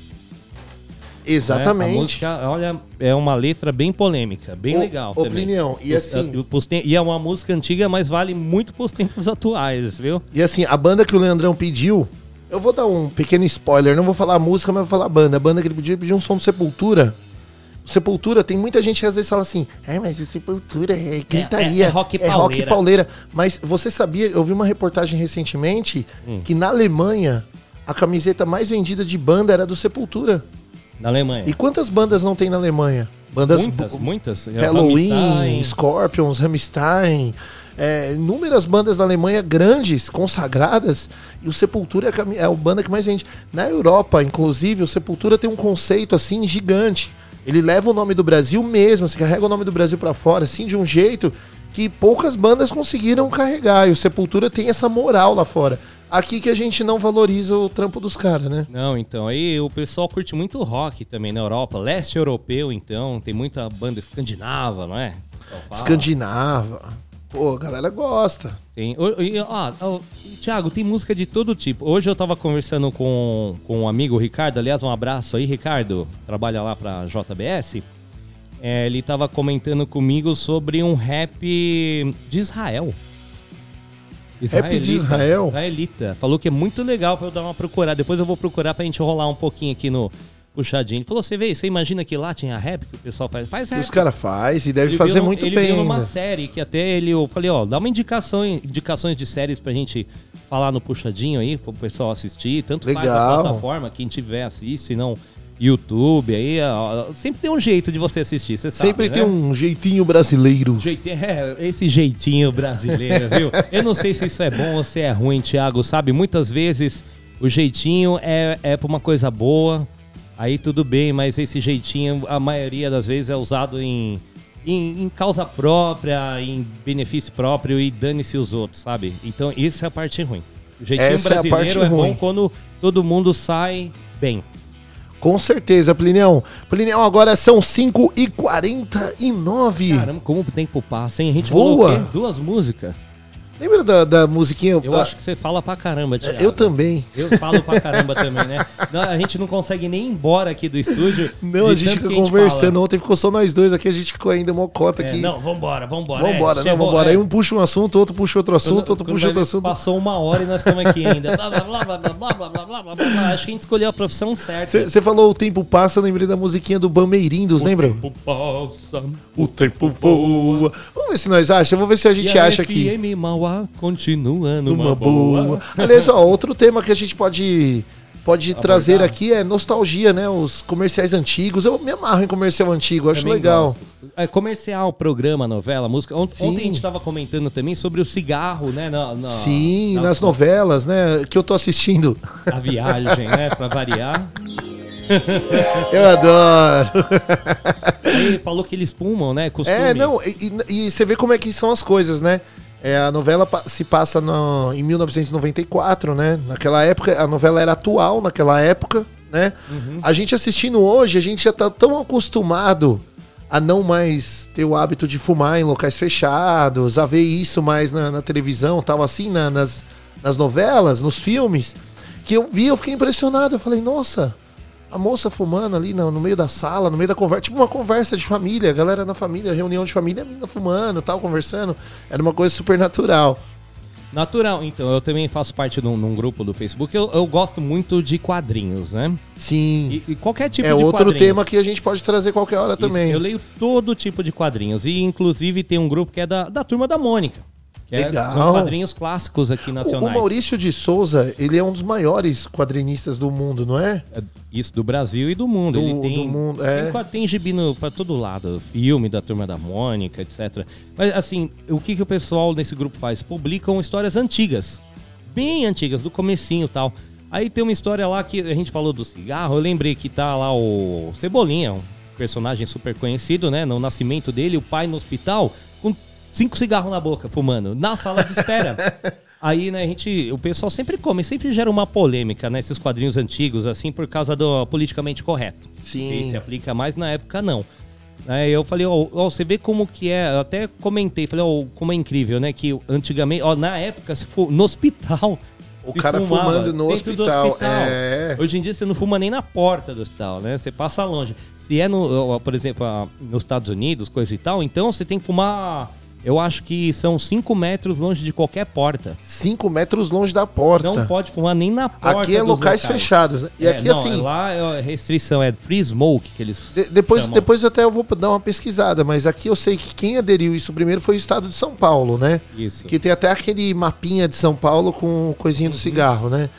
Exatamente. né? A música, olha, é uma letra bem polêmica, bem Ô, legal. ô, também. E assim- E é uma música antiga, mas vale muito pros tempos atuais, viu? E assim, a banda que o Leandrão pediu, eu vou dar um pequeno spoiler, não vou falar a música, mas vou falar a banda. A banda que ele pediu, ele pediu um som do Sepultura. O Sepultura, tem muita gente que às vezes fala assim, é, mas Sepultura é gritaria, é rock é rock pauleira." pauleira. Mas você sabia, eu vi uma reportagem recentemente, Hum. que na Alemanha, a camiseta mais vendida de banda era do Sepultura. Na Alemanha. E quantas bandas não tem na Alemanha? Bandas muitas, muitas. Halloween, Rammstein. Scorpions, Rammstein, é, inúmeras bandas da Alemanha grandes, consagradas, e o Sepultura é a, é a banda que mais vende. Na Europa, inclusive, o Sepultura tem um conceito assim gigante. Ele leva o nome do Brasil mesmo, se carrega o nome do Brasil pra fora, assim, de um jeito que poucas bandas conseguiram carregar. E o Sepultura tem essa moral lá fora. Aqui que a gente não valoriza o trampo dos caras, né? Não, então, aí o pessoal curte muito rock também na Europa. Leste europeu, então, tem muita banda escandinava, não é? Escandinava. Pô, a galera gosta. Tem, ó, Thiago, tem música de todo tipo. Hoje eu tava conversando com, com um amigo, o Ricardo. Aliás, um abraço aí, Ricardo. Trabalha lá pra JBS. É, ele tava comentando comigo sobre um rap de Israel. Rap de Israel? Israelita. Falou que é muito legal pra eu dar uma procurada. Depois eu vou procurar pra gente rolar um pouquinho aqui no puxadinho. Ele falou: você vê, você imagina que lá tinha rap que o pessoal faz? Faz rap. os caras fazem e deve Ele fazer viu- muito ele bem viu numa ainda. série que até ele, eu falei, ó, dá uma indicação, indicações de séries pra gente falar no puxadinho aí, pro pessoal assistir, tanto faz Legal. a plataforma, quem tiver assiste, se não YouTube aí, ó, sempre tem um jeito de você assistir, você sabe, Sempre né? tem um jeitinho brasileiro. Jeitinho, é, esse jeitinho brasileiro, viu? Eu não sei se isso é bom ou se é ruim, Thiago, sabe? Muitas vezes o jeitinho é, é pra uma coisa boa, aí tudo bem, mas esse jeitinho, a maioria das vezes, é usado em, em, em causa própria, em benefício próprio e dane-se os outros, sabe? Então, isso é a parte ruim. O jeitinho Essa é a brasileiro é, ruim. bom quando todo mundo sai bem. Com certeza, Plinião. Plinião, agora são 5 e 49 Caramba, como o tempo passa, hein? A gente Voa. Duas músicas. Lembra da, da musiquinha? Eu Ah, acho que você fala pra caramba, Thiago. eu também. Eu falo pra caramba também, né? Não, a gente não consegue nem ir embora aqui do estúdio. Não, a gente ficou conversando. fala. Ontem ficou só nós dois aqui, a gente ficou ainda mocota É, aqui. não, vambora, vambora. Vambora, é, não, chegou, vambora. é. Aí um puxa um assunto, outro puxa outro assunto, Quando- outro quando puxa outro assunto. Passou uma hora e nós estamos aqui ainda. Blá, blá, blá, blá, blá, blá, blá, blá, blá. Acho que a gente escolheu a profissão certa. Você falou o tempo passa, eu lembrei da musiquinha do Bameirindos, lembra? O passa. O tempo voa. Vamos ver se nós achamos, vamos ver se a gente E acha aqui. FM Mauá continua numa Uma boa. boa. Aliás, ó, outro tema que a gente pode, pode Abordar. trazer aqui é nostalgia, né? Os comerciais antigos. Eu me amarro em comercial antigo, acho legal. gosto. É comercial, programa, novela, música. Ont- Sim. Ontem a gente estava comentando também sobre o cigarro, né? Na, na- Sim, na- nas novelas, né? Que eu tô assistindo. A viagem, né? Pra variar. Eu adoro. Aí falou que eles fumam, né? Costume. É, não, e, e- e você vê como é que são as coisas, né? É, a novela se passa no- em 1994, né? Naquela época, a novela era atual naquela época, né? A gente assistindo hoje, a gente já tá tão acostumado a não mais ter o hábito de fumar em locais fechados, a ver isso mais na, na televisão, tal assim, na- nas, nas novelas, nos filmes, que eu vi, eu fiquei impressionado. Eu falei, nossa, a moça fumando ali no, no meio da sala, no meio da conversa, tipo uma conversa de família, galera na família, reunião de família, a menina fumando, tal, conversando. Era uma coisa super natural. Natural, então, eu também faço parte de um, grupo do Facebook. Eu, eu gosto muito de quadrinhos, né? Sim. E, e qualquer tipo é de outro quadrinhos. tema que a gente pode trazer qualquer hora Isso, também. Eu leio todo tipo de quadrinhos. E, inclusive, tem um grupo que é da, da Turma da Mônica. É- Legal. são quadrinhos clássicos aqui O, o nacionais. Maurício de Souza, ele é um dos maiores quadrinistas do mundo, não é? É Isso, do Brasil e do mundo. Do- Ele tem, do mundo, é. tem, tem pra todo lado. Filme da Turma da Mônica, etc. Mas, assim, o que, que o pessoal nesse grupo faz? Publicam histórias antigas. Bem antigas, do comecinho e tal. Aí tem uma história lá que a gente falou do cigarro. Eu lembrei que tá lá o Cebolinha, um personagem super conhecido, né? No nascimento dele, o pai no hospital, cinco cigarros na boca, fumando, na sala de espera. Aí, né, a gente, o pessoal sempre come, sempre gera uma polêmica, né, esses quadrinhos antigos, assim, por causa do politicamente correto. Sim. Que se aplica mais na época, não. Aí eu falei, ó, ó, você vê como que é, eu até comentei, falei, ó, como é incrível, né, que antigamente, ó, na época, se for no hospital... O cara fumava fumando no do hospital, é. Hoje em dia você não fuma nem na porta do hospital, né? Você passa longe. Se é, no, por exemplo, nos Estados Unidos, coisa e tal, então você tem que fumar. Eu acho que são 5 metros longe de qualquer porta. Cinco metros longe da porta. Não pode fumar nem na porta. Aqui é dos locais fechados. né? E É, aqui, não, assim, Lá é a restrição, é free smoke que eles. de- depois, chamam. depois até eu vou dar uma pesquisada, mas aqui eu sei que quem aderiu isso primeiro foi o estado de São Paulo, né? Isso. Que tem até aquele mapinha de São Paulo com coisinha Uhum. do cigarro, né?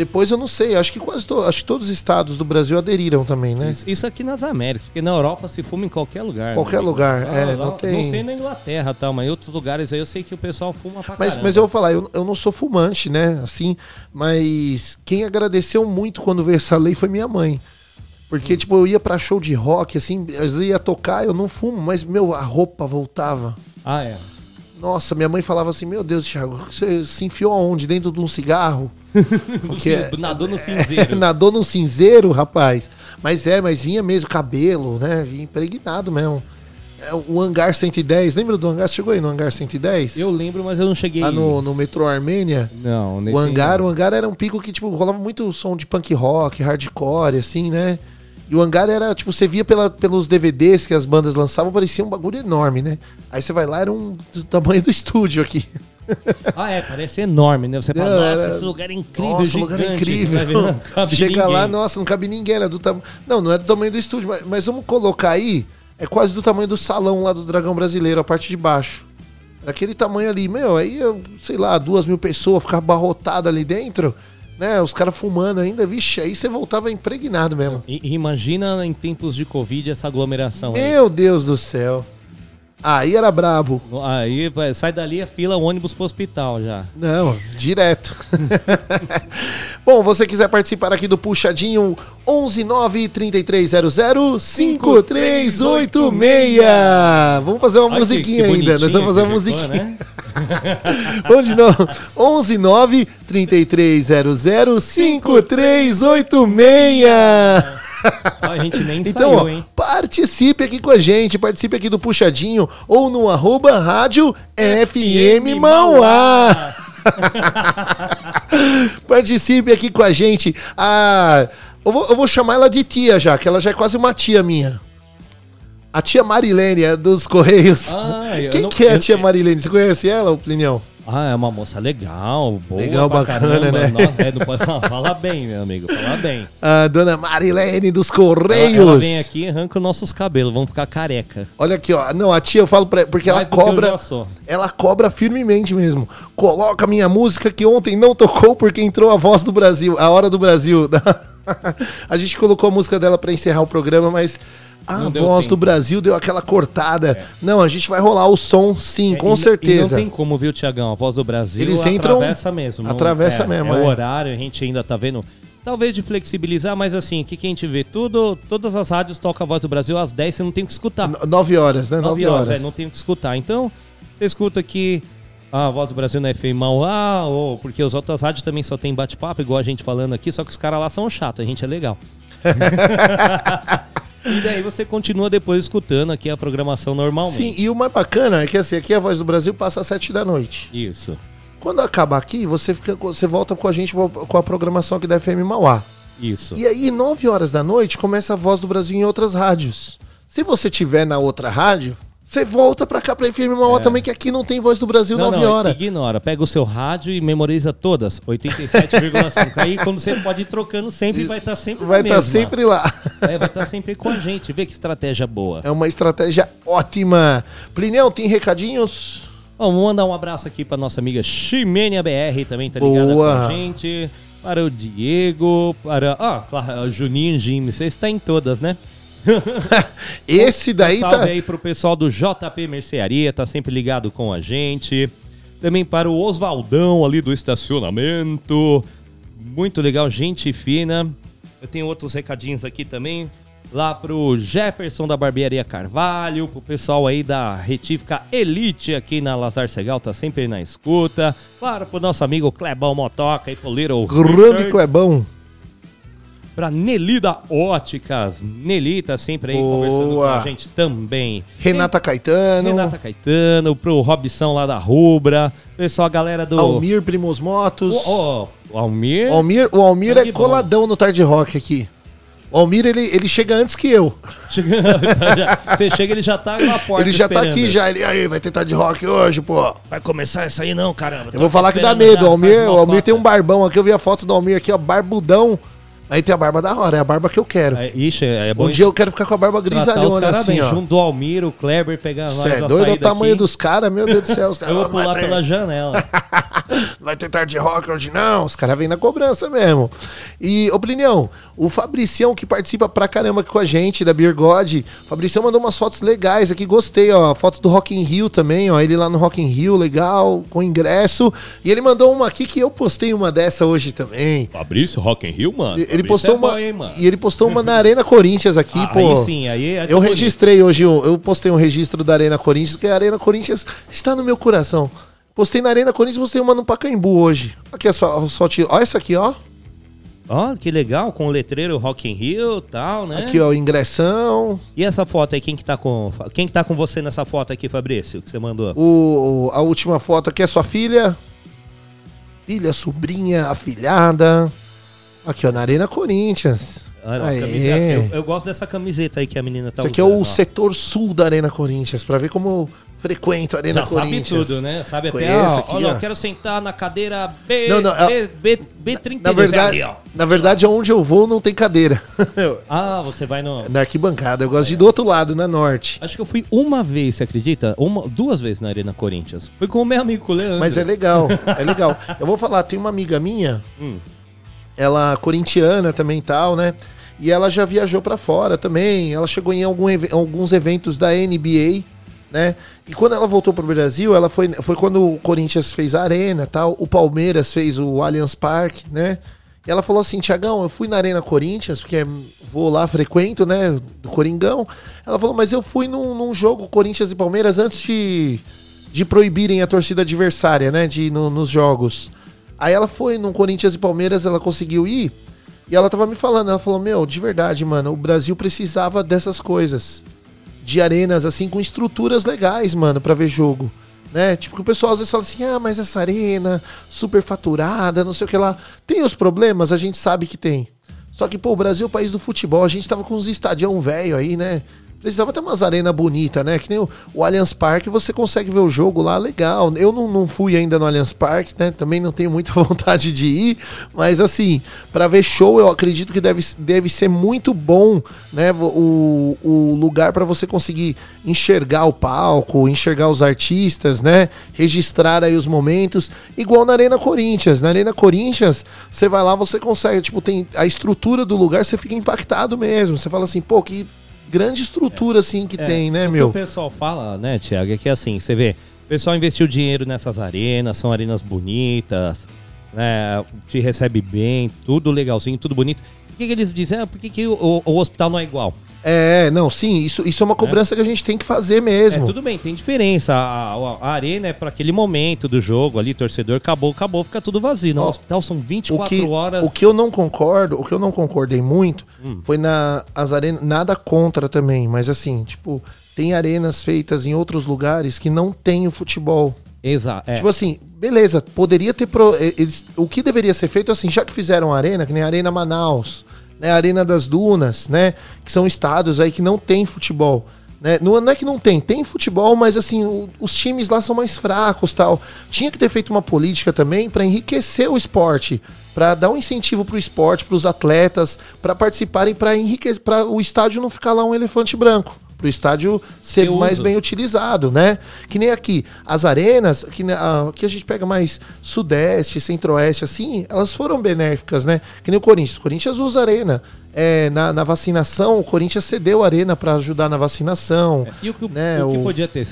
Depois eu não sei, acho que quase to- acho que todos os estados do Brasil aderiram também, né? Isso, isso aqui nas Américas, porque na Europa se fuma em qualquer lugar. Qualquer meu amigo. lugar, Lá- é, lá- não tem- sei na Inglaterra tal, mas em outros lugares aí eu sei que o pessoal fuma pra Mas, caramba. mas eu vou falar, eu, eu não sou fumante, né? Assim, mas quem agradeceu muito quando veio essa lei foi minha mãe. Porque, tipo, eu ia pra show de rock, assim, às vezes ia tocar, eu não fumo, mas, meu, a roupa voltava. Ah, é. Nossa, minha mãe falava assim, meu Deus, Thiago, você se enfiou aonde? Dentro de um cigarro? Porque nadou no cinzeiro. Nadou num cinzeiro, rapaz. Mas é, mas vinha mesmo cabelo, né? Vinha impregnado mesmo. É, o Hangar 110, lembra do Hangar? Você chegou aí no Hangar 110? Eu lembro, mas eu não cheguei. Lá no, no metrô Armênia? Não, nesse O hangar, o hangar era um pico que, tipo, rolava muito som de punk rock, hardcore, assim, né? E o hangar era, tipo, você via pela, pelos DVDs que as bandas lançavam, parecia um bagulho enorme, né? Aí você vai lá, era um do tamanho do estúdio aqui. Ah, é, parece enorme, né? Você fala, Não, nossa, era- esse lugar é incrível, Nossa, o lugar é gigante", incrível. não cabe Chega lá, ninguém. nossa, não cabe ninguém, era do tamanho. Não, não é do tamanho do estúdio, mas, mas vamos colocar aí, é quase do tamanho do salão lá do Dragão Brasileiro, a parte de baixo. Era aquele tamanho ali, meu, aí, eu, sei lá, duas mil pessoas, ficava barrotada ali dentro, né? Os caras fumando ainda, vixe, aí você voltava impregnado mesmo. E- imagina em tempos de Covid essa aglomeração aí. Meu Deus do céu. Aí era brabo. Aí sai dali a fila, o ônibus pro hospital já. Não, direto. Bom, você quiser participar aqui do Puxadinho 119 3300 5386. Vamos fazer uma que- musiquinha que ainda. Nós vamos fazer uma que musiquinha. né? Vamos de novo. 119 3300 5386. Ó, a gente nem Então, saiu, hein? participe aqui com a gente, participe aqui do Puxadinho ou no arroba rádio FM Mauá. participe aqui com a gente. Ah, eu, vou, eu vou chamar ela de tia já, que ela já é quase uma tia minha. A tia Marilene, é dos Correios. Ah, Quem não- que é a tia Marilene? Você conhece ela, Plinião? Ah, é uma moça legal, boa Legal, pra bacana, caramba. né? Nossa, é, não pode falar, fala bem, meu amigo, fala bem. A dona Marilene dos Ela, Correios. ela vem aqui e arranca os nossos cabelos, vamos ficar careca. Olha aqui, ó. Não, a tia eu falo pra porque ela Mais eu cobra. Ela cobra firmemente mesmo. Coloca minha música que ontem não tocou porque entrou a voz do Brasil, a hora do Brasil. a gente colocou a música dela pra encerrar o programa, mas a Não voz do Brasil deu aquela cortada. Não, a gente vai rolar o som, sim, É, com e- certeza. E não tem como, viu, Tiagão? A voz do Brasil Eles entram- atravessa mesmo. não- atravessa é, mesmo, É, é. o horário, a gente ainda tá vendo. Talvez de flexibilizar, mas assim, o que, que a gente vê? Tudo, todas as rádios tocam a voz do Brasil às 10, você não tem o que escutar. N- Nove horas, né? 9 Nove horas, horas. é, não tem o que escutar. Então, você escuta aqui a voz do Brasil na FM Mauá, ou porque as outras rádios também só tem bate-papo, igual a gente falando aqui, só que os caras lá são chatos, a gente é legal. e daí você continua depois escutando aqui a programação normalmente. Sim, e o mais bacana é que assim, aqui a voz do Brasil passa às sete da noite. Isso. Quando acabar aqui, você fica, você volta com a gente com a programação aqui da FM Mauá. Isso. E aí, 9 horas da noite, começa a voz do Brasil em outras rádios. Se você tiver na outra rádio, Você volta pra cá pra FM Mauá também, que aqui não tem voz do Brasil É. Não, 9 não, horas. ignora. Pega o seu rádio e memoriza todas. 87,5. Aí quando você pode ir trocando sempre, vai estar sempre Vai estar mesma. sempre lá. É, vai estar sempre com a gente. Vê que estratégia boa. É uma estratégia ótima. Plineu, tem recadinhos? Bom, vamos mandar um abraço aqui para nossa amiga Ximênia BR, também tá ligada Boa. com a gente. Para o Diego, para. Ah, claro, Juninho Jimmy. Você está em todas, né? Esse daí um salve tá. aí pro pessoal do JP Mercearia, tá sempre ligado com a gente. Também para o Oswaldão ali do estacionamento. Muito legal, gente fina. Eu tenho outros recadinhos aqui também. Lá pro Jefferson da Barbearia Carvalho, pro pessoal aí da Retífica Elite aqui na Lazar Segal, tá sempre na escuta. Claro, pro nosso amigo Clebão Motoca e pro Little Grande Richard. Clebão. Pra Nelly da Óticas. Nelly tá sempre aí Boa. conversando com a gente também. Renata Caetano. Renata Caetano, pro Robson lá da Rubra, pessoal, a galera do. Almir Primos Motos. O, ó, o Almir. O Almir, o Almir Sangue é bom. coladão no Tarde Rock aqui. O Almir, ele, ele chega antes que eu. Tá, Você chega, ele já tá na porta. ele já tá esperando. aqui, já. Ele, aí, vai ter Tarde Rock hoje, pô. Vai começar essa aí, não, caramba. Eu vou falar que dá medo. O Almir, o Almir tem um barbão aqui. Eu vi a foto do Almir aqui, ó, barbudão. Aí tem a barba da hora, é a barba que eu quero. É, ixi, é bom um dia eu quero ficar com a barba grisalhona assim, bem. ó. Junto do Almir, o Kleber, pegar Você é doido? O tamanho aqui. dos caras, meu Deus do céu. Os caras, Eu vou pular ter- pela janela. Vai ter tarde rock hoje não, os caras vêm na cobrança mesmo. E, ô Plinião, o Fabricião que participa pra caramba aqui com a gente, da Beer God, o Fabricião mandou umas fotos legais aqui, gostei, ó, foto do Rock in Rio também, ó, ele lá no Rock in Rio, legal, com ingresso. E ele mandou uma aqui que eu postei uma dessa hoje também. Fabrício, Rock in Rio, mano. Ele Fabrício postou é uma bom, hein, e ele postou uma na Arena Corinthians aqui, Ah, pô. Aí sim, aí é Eu registrei hoje, um- eu postei um registro da Arena Corinthians, que a Arena Corinthians está no meu coração. Postei na Arena Corinthians, postei uma no Pacaembu hoje. Aqui é só, só tiro. Olha essa aqui, ó. Ó, que legal, com o letreiro Rock in Rio e tal, né? Aqui, ó, ingressão. E essa foto aí, quem que tá com. Quem que tá com você nessa foto aqui, Fabrício, que você mandou? O- a última foto aqui é sua filha. Filha, sobrinha, afilhada. Aqui, ó, na Arena Corinthians. Olha camiseta. Eu, eu gosto dessa camiseta aí que a menina tá Esse aqui é usando, o ó. setor sul da Arena Corinthians, pra ver como eu frequento a Arena Já sabe Corinthians. tudo, né? Sabe até, Conheço ó, aqui, olha, ó. eu quero sentar na cadeira B, Não, não, B, B, B32. Na verdade, é ó. na verdade, onde eu vou não tem cadeira. Ah, você vai no... na arquibancada. Eu gosto de ir do outro lado, na norte. Acho que eu fui uma vez, você acredita? Uma, duas vezes na Arena Corinthians. Fui com o meu amigo, com o Leandro. Mas é legal, é legal. Eu vou falar, tem uma amiga minha, Hum. Ela corintiana também e tal, né? E ela já viajou pra fora também. Ela chegou em algum alguns eventos da NBA, né? E quando ela voltou pro Brasil, ela foi, foi quando o Corinthians fez a Arena tal, o Palmeiras fez o Allianz Parque, né? E ela falou assim, Tiagão, eu fui na Arena Corinthians, porque vou lá, frequento, né, do Coringão. Ela falou, mas eu fui num, num jogo Corinthians e Palmeiras antes de, de proibirem a torcida adversária, né, de no- nos jogos. Aí ela foi num Corinthians e Palmeiras, ela conseguiu ir, e ela tava me falando, ela falou, meu, de verdade, mano, o Brasil precisava dessas coisas. De arenas, assim, com estruturas legais, mano, pra ver jogo. Né? Tipo, que o pessoal às vezes fala assim, ah, mas essa arena, super faturada, não sei o que lá. Tem os problemas, a gente sabe que tem. Só que, pô, o Brasil é o país do futebol, a gente tava com uns estadião velho aí, né? Precisava ter umas arenas bonitas, né? Que nem o, o Allianz Parque, você consegue ver o jogo lá, legal. Eu não, não fui ainda no Allianz Parque, né? Também não tenho muita vontade de ir, mas assim, para ver show, eu acredito que deve, deve ser muito bom, né? O, o lugar para você conseguir enxergar o palco, enxergar os artistas, né? Registrar aí os momentos, igual na Arena Corinthians. Na Arena Corinthians, você vai lá, você consegue, tipo, tem a estrutura do lugar, você fica impactado mesmo. Você fala assim, pô, que grande estrutura assim que É, tem, né, o meu? que o pessoal fala, né, Tiago, é que assim, você vê, o pessoal investiu dinheiro nessas arenas, são arenas bonitas, né, te recebe bem, tudo legalzinho, tudo bonito. Por que, que eles dizem, ah, por que, que o, o hospital não é igual? É, não, sim, isso, isso é uma cobrança que a gente tem que fazer mesmo. É, tudo bem, tem diferença. A, a- a arena é para aquele momento do jogo ali, torcedor, acabou, acabou, fica tudo vazio. No Ó, hospital são o 24 que, horas. o que eu não concordo, o que eu não concordei muito Hum. foi na as arenas, nada contra também, mas assim, tipo, tem arenas feitas em outros lugares que não tem o futebol. Exato. É. Tipo assim, beleza, poderia ter pro, eles, o que deveria ser feito assim, já que fizeram a arena, que nem a Arena Manaus, né, Arena das Dunas, né, que são estados aí que não tem futebol. Né? Não, não é que não tem, tem futebol, mas assim, o- os times lá são mais fracos tal. Tinha que ter feito uma política também para enriquecer o esporte, para dar um incentivo pro esporte, para os atletas, para participarem, para enriquecer, para o estádio não ficar lá um elefante branco. Pro estádio ser Ter mais uso. bem utilizado, né? Que nem aqui, as arenas, que, a- aqui a gente pega mais sudeste, centro-oeste, assim, elas foram benéficas, né? Que nem o Corinthians. O Corinthians usa arena. É, na, na vacinação, o Corinthians cedeu a arena para ajudar na vacinação. E o que, o- né, o que o- podia ter.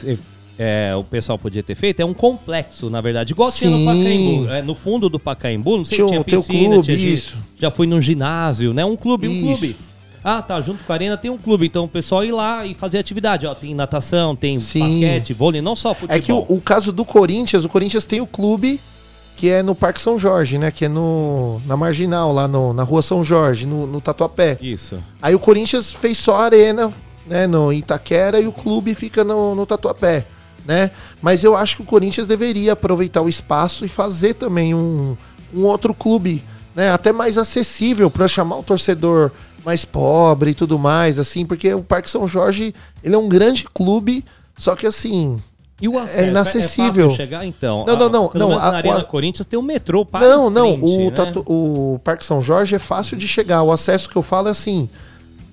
é, o pessoal podia ter feito é um complexo, na verdade. Igual tinha no Sim. Pacaembu. É, no fundo do Pacaembu, não sei Tinha se tinha o piscina, clube, tinha isso. Já fui num ginásio, né? Um clube, um Isso. clube. Ah, tá, junto com a arena tem um clube. Então o pessoal ir lá e fazer atividade. Ó, tem natação, tem Sim. basquete, vôlei, não só futebol. É que o, o caso do Corinthians, o Corinthians tem o clube que é no Parque São Jorge, né? Que é no, na Marginal, lá no- na Rua São Jorge, no, no Tatuapé. Isso. Aí o Corinthians fez só a arena, né, no Itaquera e o clube fica no, no Tatuapé, né? Mas eu acho que o Corinthians deveria aproveitar o espaço e fazer também um, um outro clube, né, até mais acessível para chamar o torcedor mais pobre e tudo mais, assim, porque o Parque São Jorge, ele é um grande clube, só que assim, E o acesso, inacessível. fácil chegar, então. Não, não, Ah, não, Pelo não, a- na Arena a- Corinthians tem um metrô para não, não, frente, o, né? tatu- o Parque São Jorge é fácil de chegar, o acesso que eu falo é assim,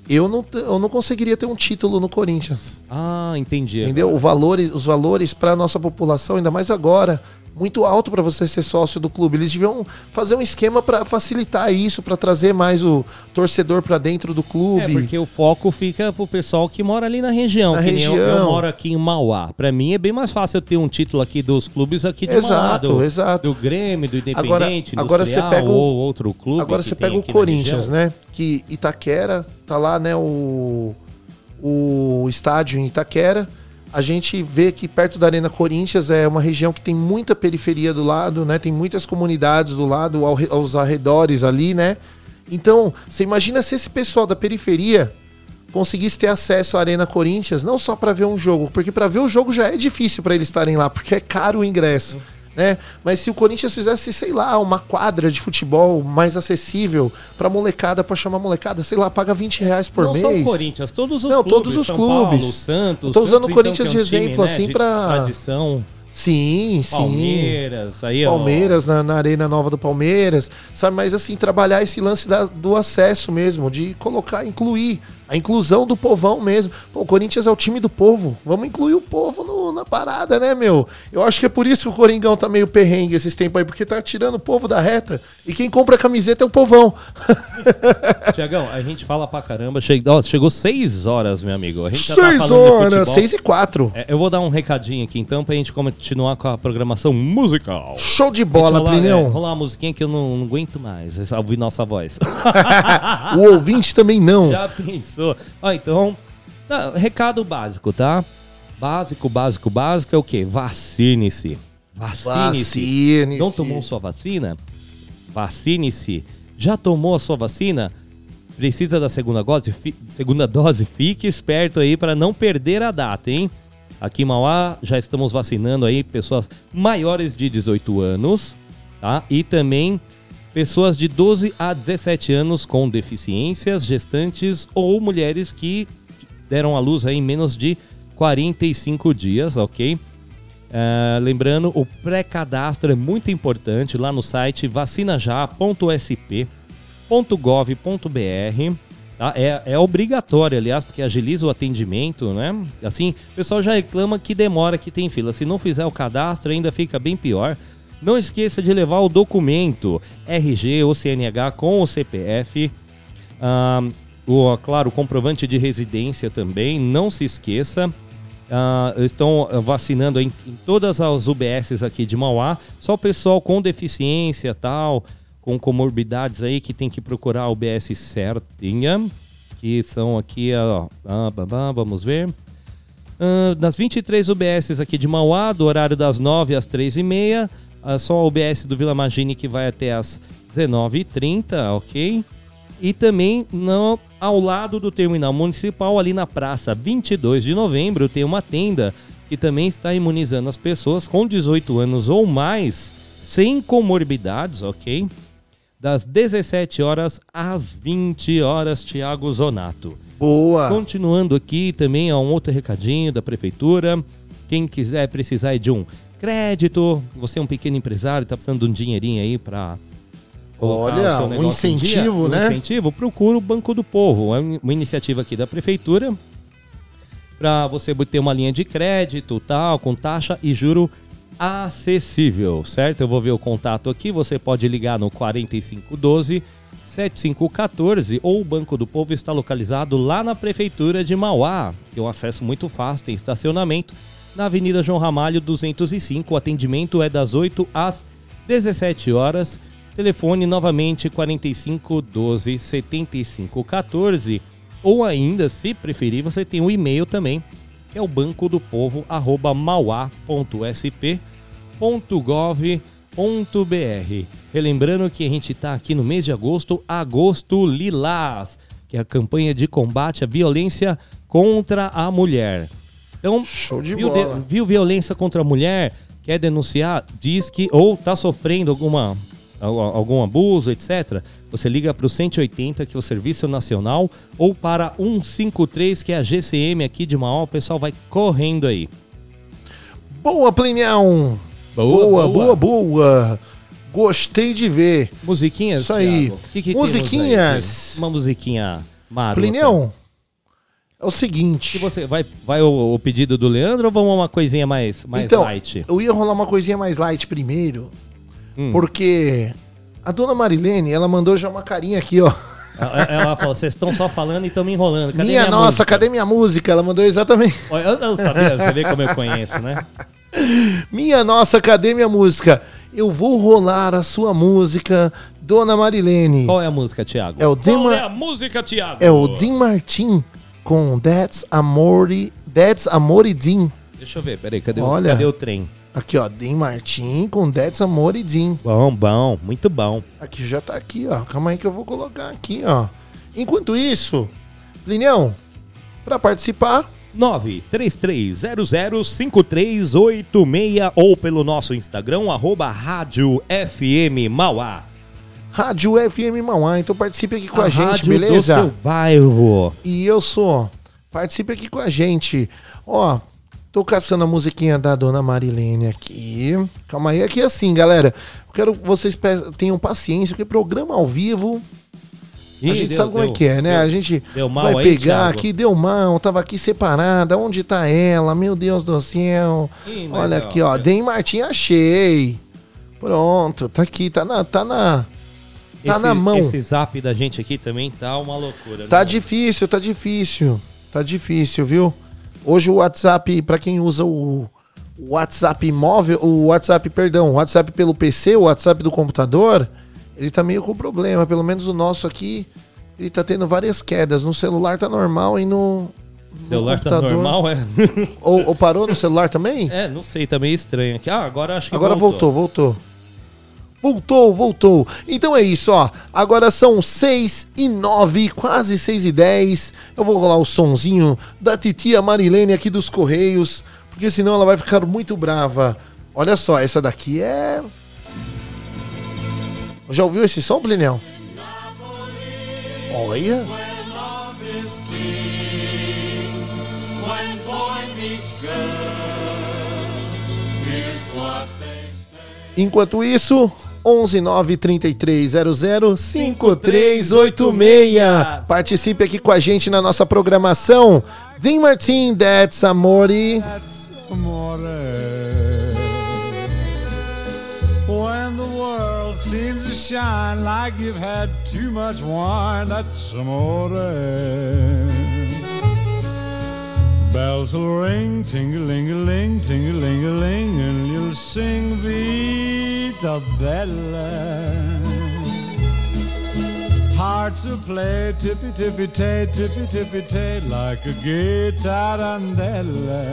eu não, eu não conseguiria ter um título no Corinthians. Ah, entendi. Entendeu? O valor, os valores para nossa população, ainda mais agora, muito alto para você ser sócio do clube. Eles deviam fazer um esquema para facilitar isso, para trazer mais o torcedor para dentro do É, clube. porque o foco fica pro pessoal que mora ali na região. Na nem eu- Eu, região. moro aqui em Mauá. Pra mim é bem mais fácil eu ter um título aqui dos clubes aqui de Mauá. Exato, Do, exato. do Grêmio, do Independente, Agora- agora você Industrial pega o- ou outro clube. Agora você pega o Corinthians, região. né? Que Itaquera, tá lá, né? O, o estádio em Itaquera. A gente vê que perto da Arena Corinthians é uma região que tem muita periferia do lado, né? Tem muitas comunidades do lado, aos arredores ali, né? Então, você imagina se esse pessoal da periferia conseguisse ter acesso à Arena Corinthians, não só para ver um jogo, porque para ver o jogo já é difícil para eles estarem lá, porque é caro o ingresso, né? Mas se o Corinthians fizesse, sei lá, uma quadra de futebol mais acessível para molecada, para chamar molecada, sei lá, paga 20 reais por Não mês. só o Corinthians, todos os Não, clubes. todos os São clubes. Paulo, Santos. Tô usando o Corinthians que é um de exemplo, assim, de pra- Tradição. Sim, sim. Palmeiras, aí, ó. Palmeiras, na, na Arena Nova do Palmeiras, sabe? Mas assim, trabalhar esse lance da- do acesso mesmo, de colocar, incluir, a inclusão do povão mesmo. Pô, o Corinthians é o time do povo, vamos incluir o povo no- na parada, né, meu? Eu acho que é por isso que o Coringão tá meio perrengue esses tempos aí, porque tá tirando o povo da reta, e quem compra a camiseta é o povão. Tiagão, a gente fala pra caramba. Che... ó, chegou seis horas, meu amigo. A gente tá Seis horas, seis e quatro. É, eu vou dar um recadinho aqui então pra gente continuar com a programação musical. Show de bola, rolar, é, Plinão. rolar uma musiquinha que eu não, não aguento mais. é Ouvir nossa voz. O ouvinte também não. Já pensou? Ó, então, não, recado básico, tá? Básico, básico, básico é o quê? Vacine-se. Vacine-se. Vacine-se. Não tomou sua vacina? Vacine-se. Já tomou a sua vacina? Precisa da segunda dose? Fi- segunda dose? Fique esperto aí para não perder a data, hein? Aqui em Mauá já estamos vacinando aí pessoas maiores de 18 anos, tá? E também pessoas de 12 a 17 anos com deficiências, gestantes ou mulheres que deram à luz em menos de 45 dias, ok? Ah, lembrando, o pré-cadastro é muito importante lá no site vacinajá.sp.gov.br. Tá? É, é obrigatório, aliás, porque agiliza o atendimento, né? Assim, o pessoal já reclama que demora, que tem fila. Se não fizer o cadastro, ainda fica bem pior. Não esqueça de levar o documento RG ou CNH com o CPF. Ah, o, claro, comprovante de residência também, não se esqueça. Estão vacinando em, em todas as UBSs aqui de Mauá. Só o pessoal com deficiência tal, com comorbidades aí que tem que procurar a UBS certinha. Que são aqui, ó, ah, vamos ver. Ah, nas 23 UBSs aqui de Mauá, do horário das 9 às 3h30. ah, só a UBS do Vila Magini que vai até às 19h30, ok? E também no, ao lado do terminal municipal, ali na praça 22 de novembro, tem uma tenda que também está imunizando as pessoas com 18 anos ou mais, sem comorbidades, ok? das 17 horas às 20 horas, Tiago Zonato. Boa. Continuando aqui também há um outro recadinho da prefeitura. Quem quiser precisar de um crédito, você é um pequeno empresário, está precisando de um dinheirinho aí para Olha, um incentivo, né? Um incentivo, procura o Banco do Povo. É uma iniciativa aqui da prefeitura para você ter uma linha de crédito, tal, com taxa e juro acessível, certo? Eu vou ver o contato aqui, você pode ligar no 4512 7514 ou o Banco do Povo está localizado lá na prefeitura de Mauá, que é um acesso muito fácil, tem estacionamento na Avenida João Ramalho 205. O atendimento é das 8 às 17 horas. Telefone novamente 45 12 75 14 ou ainda, se preferir, você tem o um e-mail também, que é o banco do povo arroba mauá.sp.gov.br. Relembrando que a gente está aqui no mês de agosto, Agosto Lilás, que é a campanha de combate à violência contra a mulher. Então, Show de viu, bola. de- viu violência contra a mulher, quer denunciar, diz que ou está sofrendo alguma al- algum abuso, etc. Você liga para o 180, que é o Serviço Nacional, ou para 153, que é a GCM aqui de Mauá. O pessoal vai correndo aí. Boa, Plinião. Boa, boa, boa. Gostei de ver. Musiquinhas? Isso aí. Que que aí, Musiquinhas. Thiago? Uma musiquinha marota. Plinião, é o Que seguinte. você vai, vai o, o pedido do Leandro ou vamos uma coisinha mais, mais então, light? eu ia rolar uma coisinha mais light primeiro, Hum. porque a dona Marilene, ela mandou já uma carinha aqui, ó. Ela, falou: vocês estão só falando e estão me enrolando. Cadê minha, nossa, música?" cadê minha música? Ela mandou exatamente. Olha, Eu, eu sabia, você vê como eu conheço, né? Minha nossa, cadê minha música? Eu vou rolar a sua música, dona Marilene. Qual é a música, Thiago? É o Qual é a música, Thiago? É o Dim Martin com That's Amore, That's Amore Dim. Deixa eu ver, peraí, cadê, o- Olha. cadê o trem? Aqui, ó, Dim Martin com That's Amore Dim. Bom, bom, muito bom. Aqui já tá aqui, ó. Calma aí que eu vou colocar aqui, ó. Enquanto isso, Linião, pra participar, 933005386 ou pelo nosso Instagram, arroba Rádio FM Mauá. Rádio FM Mauá, então participe aqui com a, gente, rádio beleza? do seu bairro. E eu sou. Participe aqui com a gente. Ó, tô caçando a musiquinha da dona Marilene aqui. Calma aí, aqui é assim, galera. Eu quero que vocês tenham paciência, porque programa ao vivo. A Ih, gente deu- sabe como é deu- que é, né? deu- a gente vai aí, pegar Thiago? aqui, deu mal, tava aqui separada. Onde tá ela? Meu Deus do céu. Ih, Olha é, aqui, ó. Dem Martim, achei. Pronto, tá aqui, tá na. Tá na, tá esse, na mão. Esse zap da gente aqui também tá uma loucura. Tá né? difícil, tá difícil. Tá difícil, viu? Hoje o WhatsApp, pra quem usa o WhatsApp móvel, o WhatsApp, perdão, o WhatsApp pelo PC, o WhatsApp do computador, ele tá meio com problema. Pelo menos o nosso aqui, ele tá tendo várias quedas. No celular tá normal e no. celular tá normal, é? Ou, ou parou no celular também? é, não sei, tá meio estranho aqui. Ah, agora acho que Agora voltou, voltou. Voltou, voltou. Então é isso, ó. Agora são 6 e 9, quase 6 e 10. Eu vou rolar o sonzinho da titia Marilene aqui dos Correios, porque senão ela vai ficar muito brava. Olha só, essa daqui é. Já ouviu esse som, Plinel? Olha. Enquanto isso, 11 9 33 00 5386. Participe aqui com a gente na nossa programação. Vim Martin, That's Amore. amore. When the world seems to shine like you've had too much wine, that's amore. Bells will ring, ting-a-ling-a-ling, ting-a-ling-a-ling, and you'll sing Vita The bella. Hearts will play tippy tippy tay, tippy tippy tay, like a tarantella.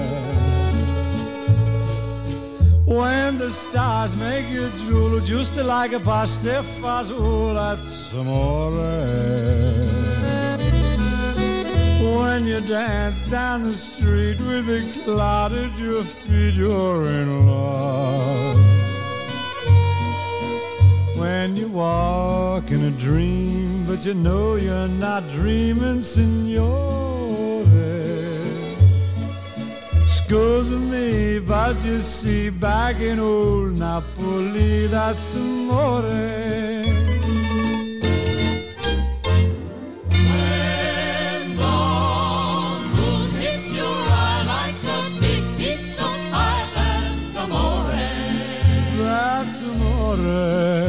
When the stars make you drool, just like a pasta fazool, that's amore. When you dance down the street with a cloud at your feet, you're in love. When you walk in a dream, but you know you're not dreaming, signore. Scusa me, but you see, back in old Napoli, that's amore. Amore.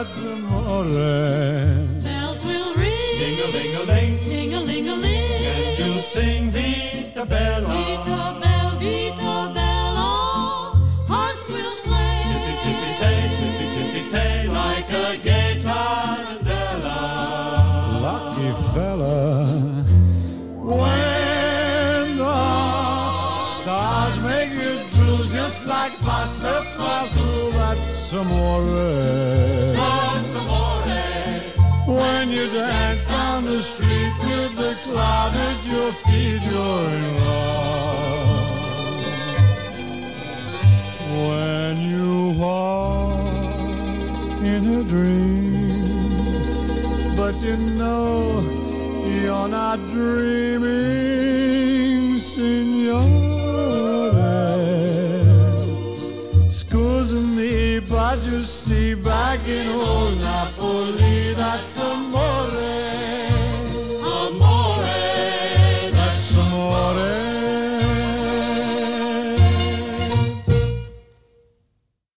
That's amore. Bells will ring, Ding-a-ling-a-ling, ting-a-ling-a-ling. and you'll sing Vita Bella. Vita bella, vita bella, hearts will play. Tippy-tippy-tay, tippy-tippy-tay, like a gay tarantella. lucky fella. When the stars make you drool just like pasta fazool, that's amore. You dance down the street with the cloud at your feet, you're in love. When you walk in a dream, but you know you're not dreaming, signore. Scusa me, but you see, back in old Napoli, that's amore.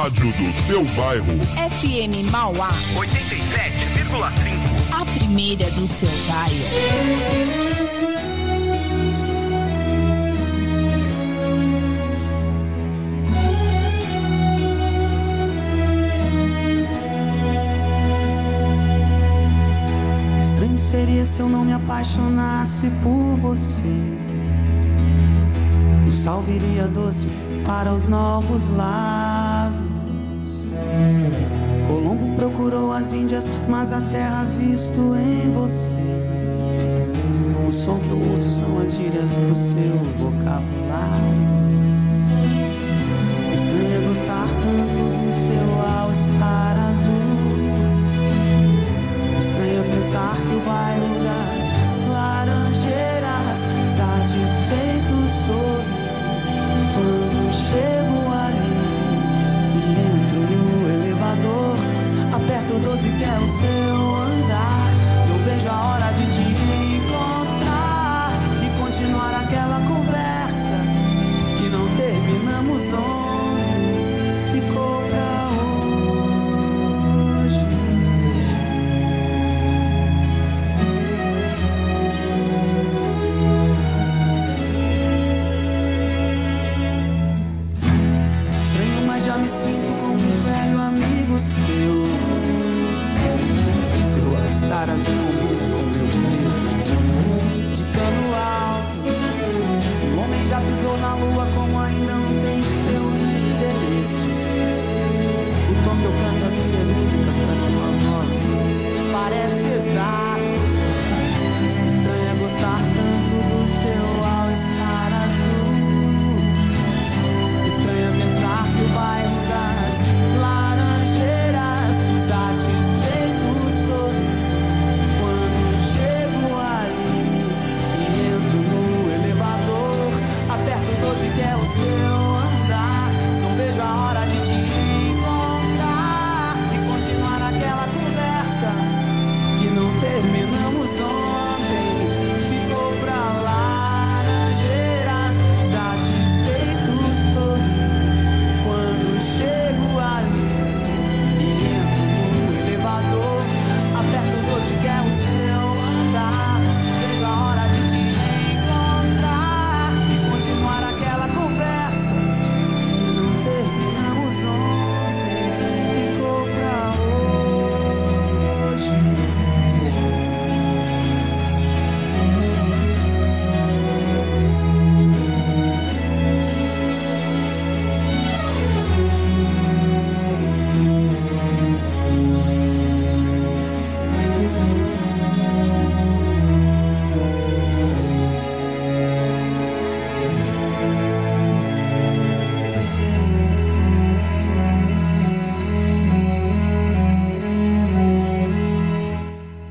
Rádio do seu bairro. FM Mauá, 87,5. a primeira do seu bairro. Estranho seria se eu não me apaixonasse por você. O sal viria doce para os novos lábios. Mas a terra visto em você. O som que eu uso são as gírias do seu vocabulário. Estranho é gostar tanto do seu all-star azul. Estranho pensar que o bairro das laranjeiras satisfeito sou quando chego 12 que é o seu andar. Eu vejo a hora de te encontrar e continuar aquela conversa com meu. De cano alto. Se o homem já pisou na lua,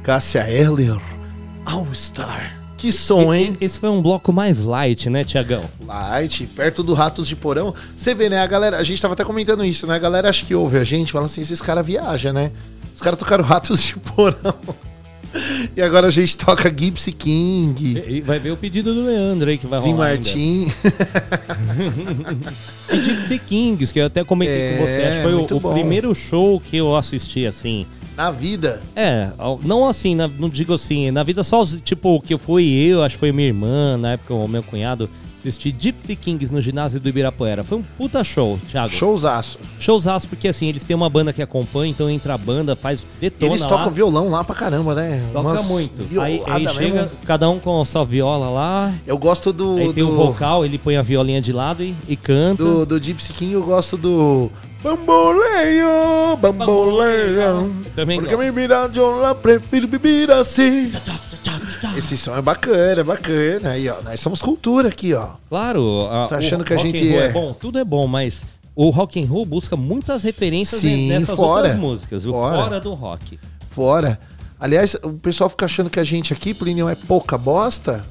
Cássia Eller, All Star. Que som, hein? Esse foi um bloco mais light, né, Tiagão? Light, perto do Ratos de Porão. Você vê, né? A galera, a gente tava até comentando isso, né? A galera acha que ouve a gente, fala assim: esses caras viajam, né? Os caras tocaram Ratos de Porão. E agora a gente toca Gypsy King, E vai ver o pedido do Leandro aí que vai Zim rolar. Martin. E Gypsy Kings, que eu até comentei com É, você. Acho que foi o, muito o bom. primeiro show que eu assisti, assim. Na vida. É, não assim, não digo assim, na vida só, os- tipo, que eu fui eu, acho que foi minha irmã, na época o meu cunhado, assisti Gypsy Kings no ginásio do Ibirapuera. Foi um puta show, Thiago. Showzaço. Showzaço, porque assim, eles têm uma banda que acompanha, então entra a banda, faz detona eles lá. tocam violão lá pra caramba, né? Toca Umas muito. Aí, aí violada chega mesmo. cada um com a sua viola lá. Eu gosto do. aí tem do, o vocal, ele põe a violinha de lado e, e canta. do, do Gypsy King, eu gosto do. Bamboleio, bamboleio. Também Porque gosto. me vira de lá, prefiro beber assim. Esse som é bacana, é bacana. Aí, ó, nós somos cultura aqui, ó. Claro, a- Tá achando que a gente roll é- bom, tudo é bom, mas o rock and roll busca muitas referências Sim, nessas fora. outras músicas, Fora. fora do rock. Fora. Aliás, o pessoal fica achando que a gente aqui, Plínio, é pouca bosta.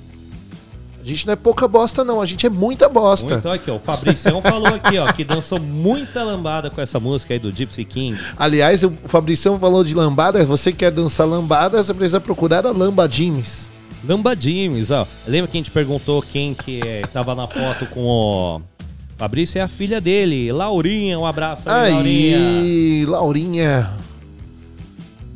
A gente não é pouca bosta, não. A gente é muita bosta. Então aqui, ó, o Fabricião falou aqui, ó, que dançou muita lambada com essa música aí do Gypsy King. Aliás, o Fabricião falou de lambada. Você quer dançar lambada, você precisa procurar a Lamba Jims. Lamba ó. Lembra que a gente perguntou quem que é, tava na foto com o Fabrício é a filha dele, Laurinha, um abraço aí, Laurinha. Aí, Laurinha.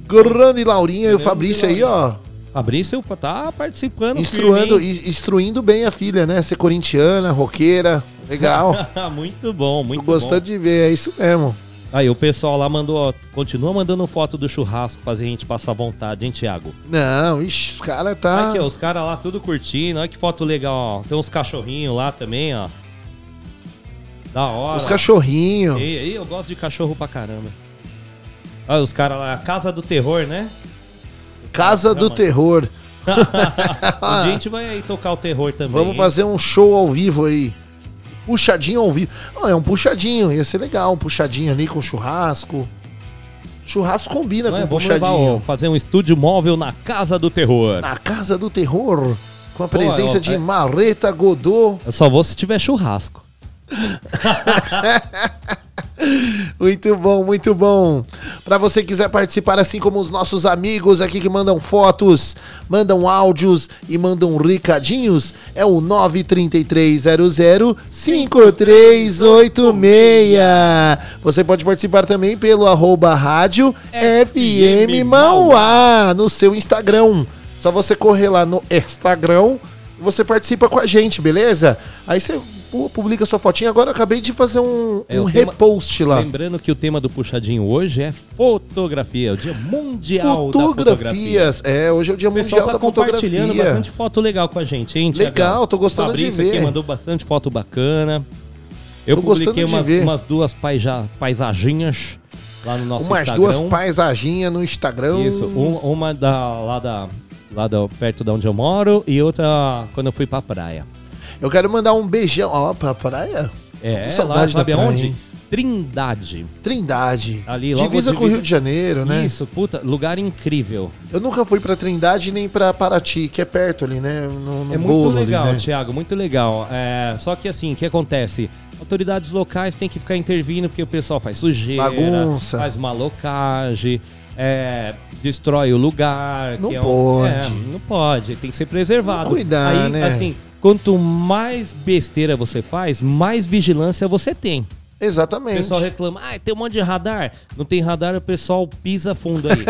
Grande Laurinha e o Fabrício aí, ó. Fabrício tá participando. Instruindo, firme, instruindo bem a filha, né? Ser corintiana, roqueira. Legal. muito bom, muito Tô gostando bom. de ver, é isso mesmo. Aí o pessoal lá mandou, ó, continua mandando foto do churrasco, fazer a gente passar vontade, hein, Thiago? Não, ixi, os caras tá. Aqui, ó, os caras lá tudo curtindo, olha que foto legal, ó. Tem uns cachorrinhos lá também, ó. Da hora. Os cachorrinhos. E aí, eu gosto de cachorro pra caramba. Olha os caras lá, Casa do Terror, né? Casa do Não, Terror. a gente vai aí tocar o terror também. Vamos hein? fazer um show ao vivo aí. Puxadinho ao vivo. Ah, é um puxadinho, ia ser legal. Um puxadinho ali com churrasco. Churrasco combina Não é? com levar, puxadinho. fazer um estúdio móvel na Casa do Terror. Na Casa do Terror. Com a Pô, presença ó, de é- Marreta Godot. Eu só vou se tiver churrasco. Muito bom, muito bom. Pra você quiser participar, assim como os nossos amigos aqui que mandam fotos, mandam áudios e mandam recadinhos, é o 93300 5386. Você pode participar também pelo arroba rádio FM Mauá no seu Instagram. Só você correr lá no Instagram e você participa com a gente, beleza? Aí você pu- publica sua fotinha. Agora eu acabei de fazer um, É, um tema- repost lá. Lembrando que o tema do puxadinho hoje é fotografia, o dia mundial da fotografia. Fotografias. É, hoje é o dia O mundial tá da compartilhando fotografia. bastante foto legal com a gente, hein, Thiagão? Legal, tô gostando de ver. aqui mandou bastante foto bacana. Eu Tô publiquei umas, umas duas paisa, paisaginhas lá no nosso Umas Instagram. duas paisaginhas no Instagram. Isso, um- uma da, lá, da, lá da, perto de onde eu moro e outra quando eu fui pra praia. Eu quero mandar um beijão. Ó, pra praia? É, lá, sabe hein? Trindade. Trindade. Ali, logo divisa com o Rio de Janeiro, né? Isso, puta, lugar incrível. Eu nunca fui pra Trindade nem pra Paraty, que é perto ali, né? No, no É muito bolo legal, ali, né? Thiago, muito legal. É, só que assim, o que acontece? Autoridades locais têm que ficar intervindo porque o pessoal faz sujeira, Bagunça. faz malocagem, é, destrói o lugar. Não que é um- pode. é, não pode, tem que ser preservado. Cuidar, Aí, né? assim, quanto mais besteira você faz, mais vigilância você tem. O Exatamente. pessoal reclama, ah, tem um monte de radar. Não tem radar, o pessoal pisa fundo aí.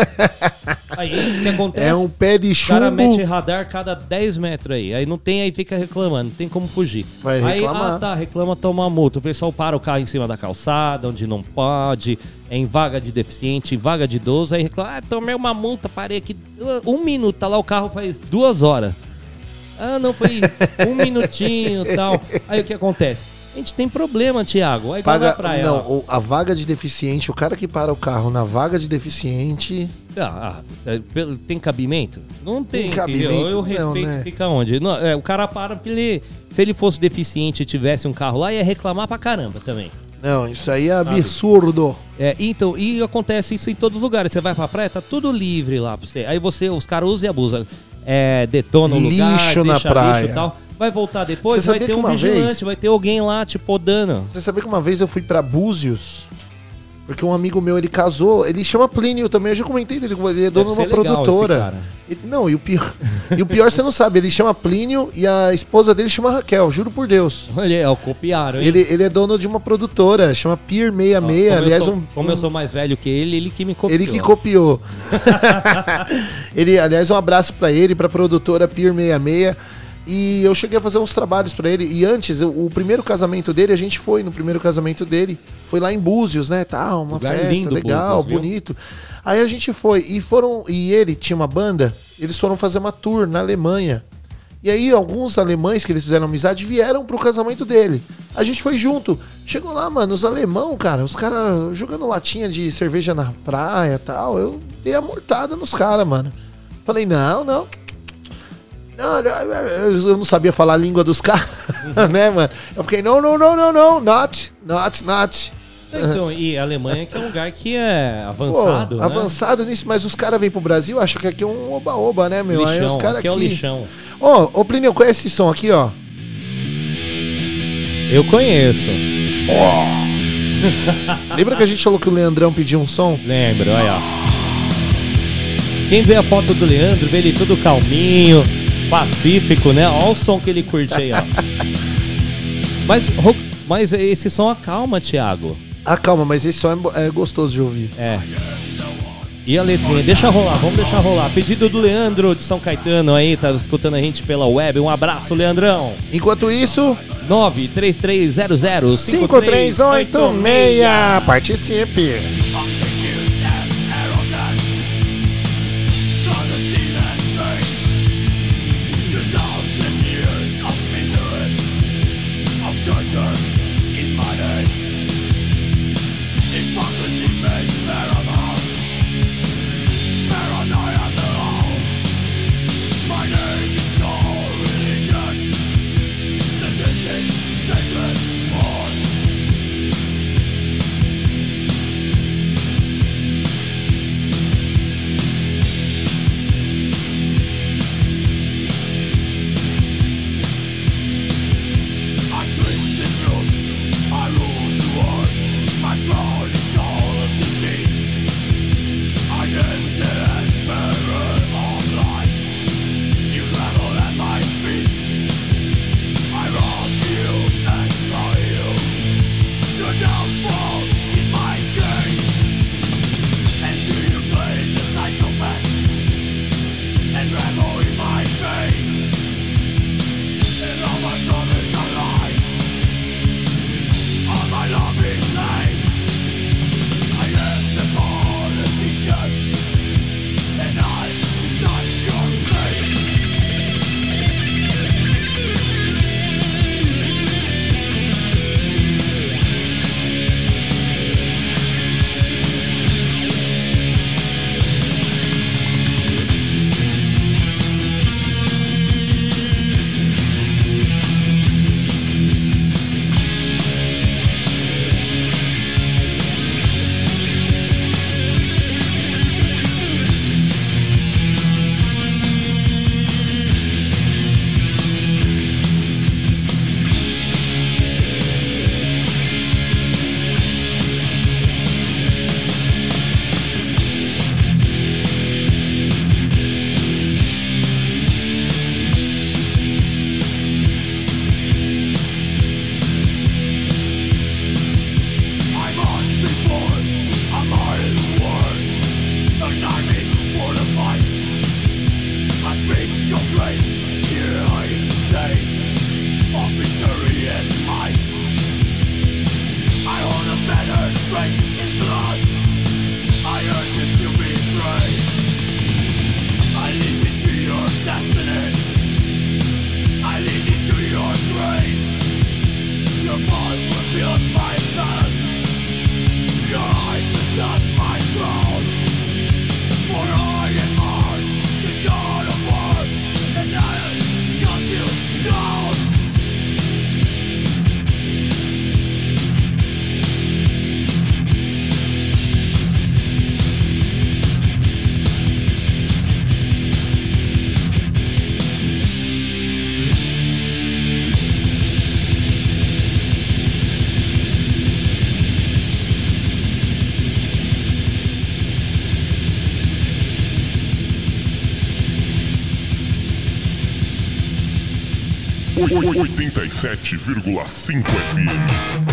aí o que acontece? É um pé de O cara chumbo. mete radar cada 10 metros aí. Aí não tem, aí fica reclamando, não tem como fugir. Vai aí, reclamar. ah, tá, reclama, toma multa. O pessoal para o carro em cima da calçada, onde não pode, é em vaga de deficiente, em vaga de idoso. Aí reclama, ah, tomei uma multa, parei aqui um minuto, tá lá o carro faz duas horas. Ah, não, foi um minutinho e tal. Aí o que acontece? A gente tem problema, Thiago. Aí igual Paga, na praia. não, ó. a vaga de deficiente, o cara que para o carro na vaga de deficiente. Ah, ah, pelo- tem cabimento? Não tem, Tem entendeu? cabimento, Eu não, respeito né? fica onde? Não, é, o cara para porque ele, se ele fosse deficiente e tivesse um carro lá, ia reclamar pra caramba também. Não, isso aí é absurdo. É, então, e acontece isso em todos os lugares. Você vai pra praia, tá tudo livre lá pra você. Aí você, os caras usam e abusam. É, detona o lugar, Lixo na praia. lixo e tal. Vai voltar depois, vai ter um vigilante, vez- vai ter alguém lá te podando. Você sabia que uma vez eu fui pra Búzios? Porque um amigo meu, ele casou, ele chama Plínio também, eu já comentei dele, ele é dono de uma produtora. não, e o pior, e o pior você não sabe, ele chama Plínio e a esposa dele chama Raquel, juro por Deus. Olha, é, o copiaram, hein? Ele, ele é dono de uma produtora, chama Pier 66, Ó, como eu aliás, sou- um, como eu sou mais velho que ele, ele que me copiou. ele que copiou. ele, aliás, um abraço pra ele, pra produtora Pier 66. E eu cheguei a fazer uns trabalhos pra ele. E antes, eu- o primeiro casamento dele, a gente foi no primeiro casamento dele. Foi lá em Búzios, né? Tá, uma Lugar festa lindo, legal, Búzios, viu? bonito. Aí a gente foi e foram e ele tinha uma banda. Eles foram fazer uma tour na Alemanha. E aí alguns alemães que eles fizeram amizade vieram pro casamento dele. A gente foi junto. Chegou lá, mano, os alemão, cara, os caras jogando latinha de cerveja na praia, tal. Eu dei a mortada nos caras, mano. Falei: "Não, não, não, não, eu não sabia falar a língua dos caras, né, mano? Eu fiquei, não, não, não, não, não, not, not, not. Então, e a Alemanha que é um lugar que é Pô, avançado, né? avançado nisso, mas os caras vêm pro Brasil, acham que aqui é um oba-oba, né, meu? Aí os Lixão, caras aqui é o lixão. Ó, ô Plínio, conhece esse som aqui, ó? Eu conheço. Lembra que a gente falou que o Leandrão pediu um som? Lembro, olha. ó. Quem vê a foto do Leandro, vê ele todo calminho, pacífico, né? Olha o som que ele curte aí, ó. Mas Mas esse som acalma, Thiago. Ah, calma, mas esse som é, é gostoso de ouvir. É. E a letrinha? Deixa rolar, vamos deixar rolar. Pedido do Leandro de São Caetano aí, tá escutando a gente pela web. Um abraço, Leandrão. Enquanto isso, 93300 5386, participe. 87,5 FM.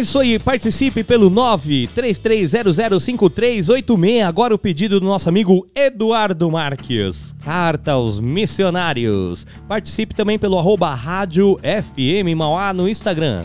isso aí, participe pelo 933005386. Agora o pedido do nosso amigo Eduardo Marques. Carta aos missionários. Participe também pelo arroba rádio FM Mauá no Instagram.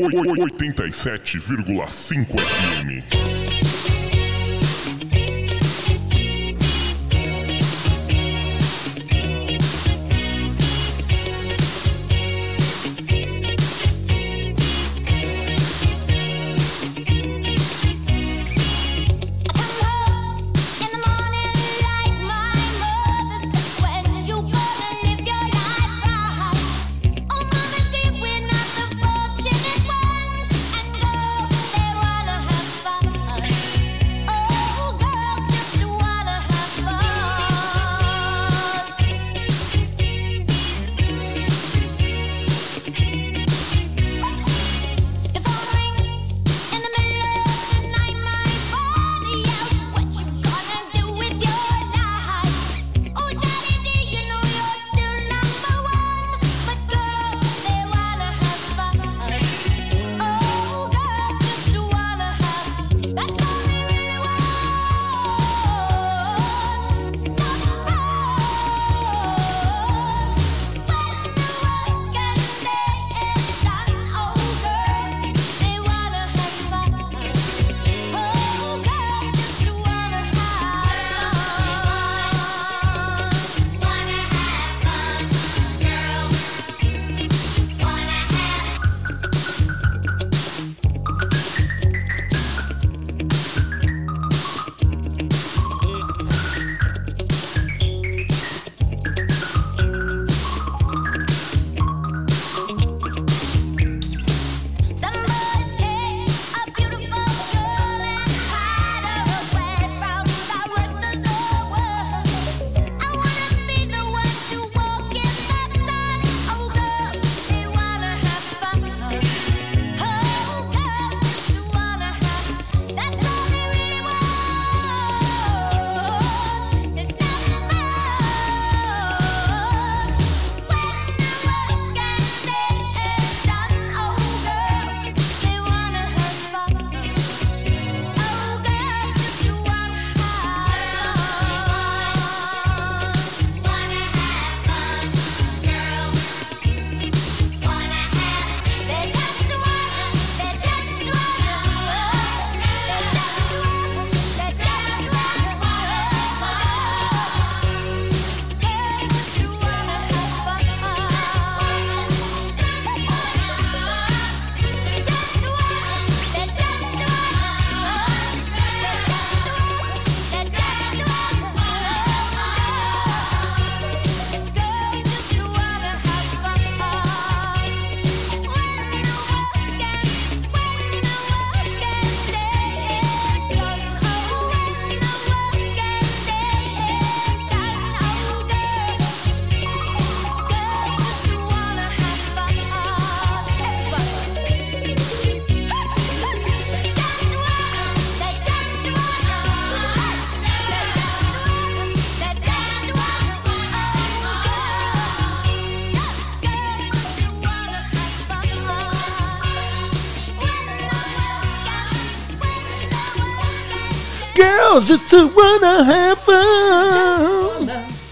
87,5 FM. Girls just wanna have fun.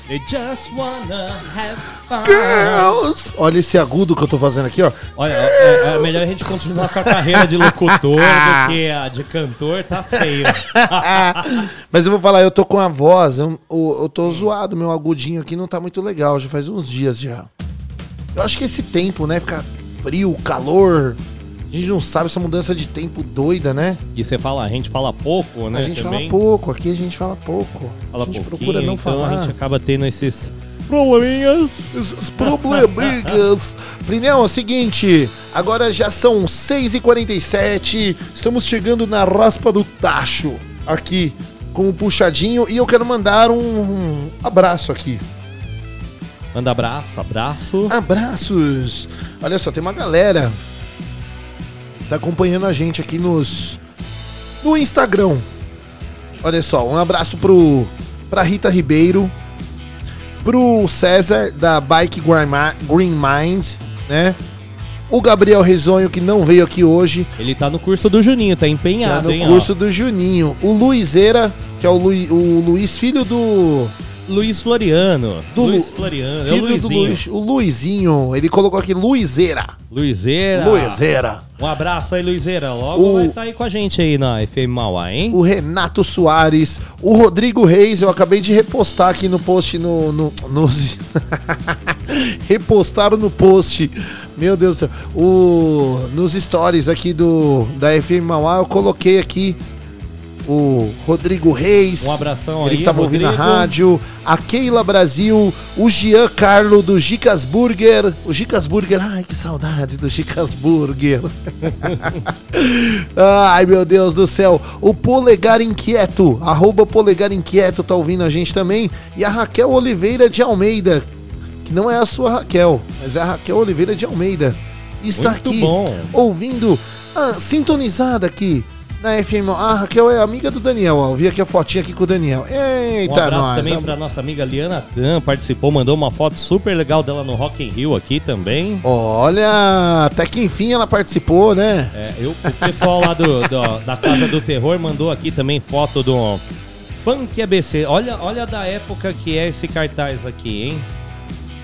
They just wanna have fun. Girls. Olha esse agudo que eu tô fazendo aqui, ó. Olha, é, é melhor a gente continuar com a carreira de locutor do que a de cantor, tá feio. Mas eu vou falar, eu tô com a voz, eu, eu, eu tô zoado, meu agudinho aqui não tá muito legal, já faz uns dias já. Eu acho que esse tempo, né, fica frio, calor, a gente não sabe essa mudança de tempo doida, né? E você fala, a gente fala pouco, né? a gente também. fala pouco, aqui a gente fala pouco. Fala a gente procura não então falar. a gente acaba tendo esses probleminhas. Esses probleminhas. Plinel, é o seguinte, agora já são 6h47, estamos chegando na raspa do tacho aqui com o puxadinho e eu quero mandar um, um abraço aqui. Manda abraço, abraço. Abraços! Olha só, tem uma galera tá acompanhando a gente aqui nos no Instagram. Olha só, um abraço pro pra Rita Ribeiro, pro César da Bike Green Mi- Green Mind, né? O Gabriel Rezonho que não veio aqui hoje, Ele tá no curso do Juninho, tá tá empenhado, no hein? curso do Juninho. O Luizeira, que é o, Lui- o Luiz, filho do ó. Luiz Floriano. Do Luiz Lu- Floriano. É o filho do Luizinho. Luiz, o Luizinho, ele colocou aqui Luizeira. Luizeira. Luizeira. Um abraço aí, Luizeira. Logo O- vai estar aí com a gente aí na FM Mauá, hein? o Renato Soares, o Rodrigo Reis, eu acabei de repostar aqui no post no. no nos- Repostaram no post. Meu Deus do céu. O, nos stories aqui do da FM Mauá, eu coloquei aqui o Rodrigo Reis. Um abração Ele aí, que tava ouvindo a Rodrigo. rádio. A Keila Brasil, o Jean Carlo do Gicas Burger. O Gicas Burger, ai que saudade do Gicas Burger. ai meu Deus do céu. O Polegar Inquieto, arroba Polegar Inquieto, tá ouvindo a gente também. E a Raquel Oliveira de Almeida, que não é a sua Raquel, mas é a Raquel Oliveira de Almeida. Está Muito aqui bom. ouvindo, ah, sintonizada aqui na FM. Ah, Raquel é amiga do Daniel, ó. Eu vi aqui a fotinha aqui com o Daniel. Eita, Um abraço nós. também am- pra nossa amiga Liana Tan, participou, mandou uma foto super legal dela no Rock in Rio aqui também. Olha, até que enfim ela participou, né? É, eu, o pessoal lá do, do- da Casa do Terror mandou aqui também foto do Punk ABC. Olha, olha da época que é esse cartaz aqui, hein?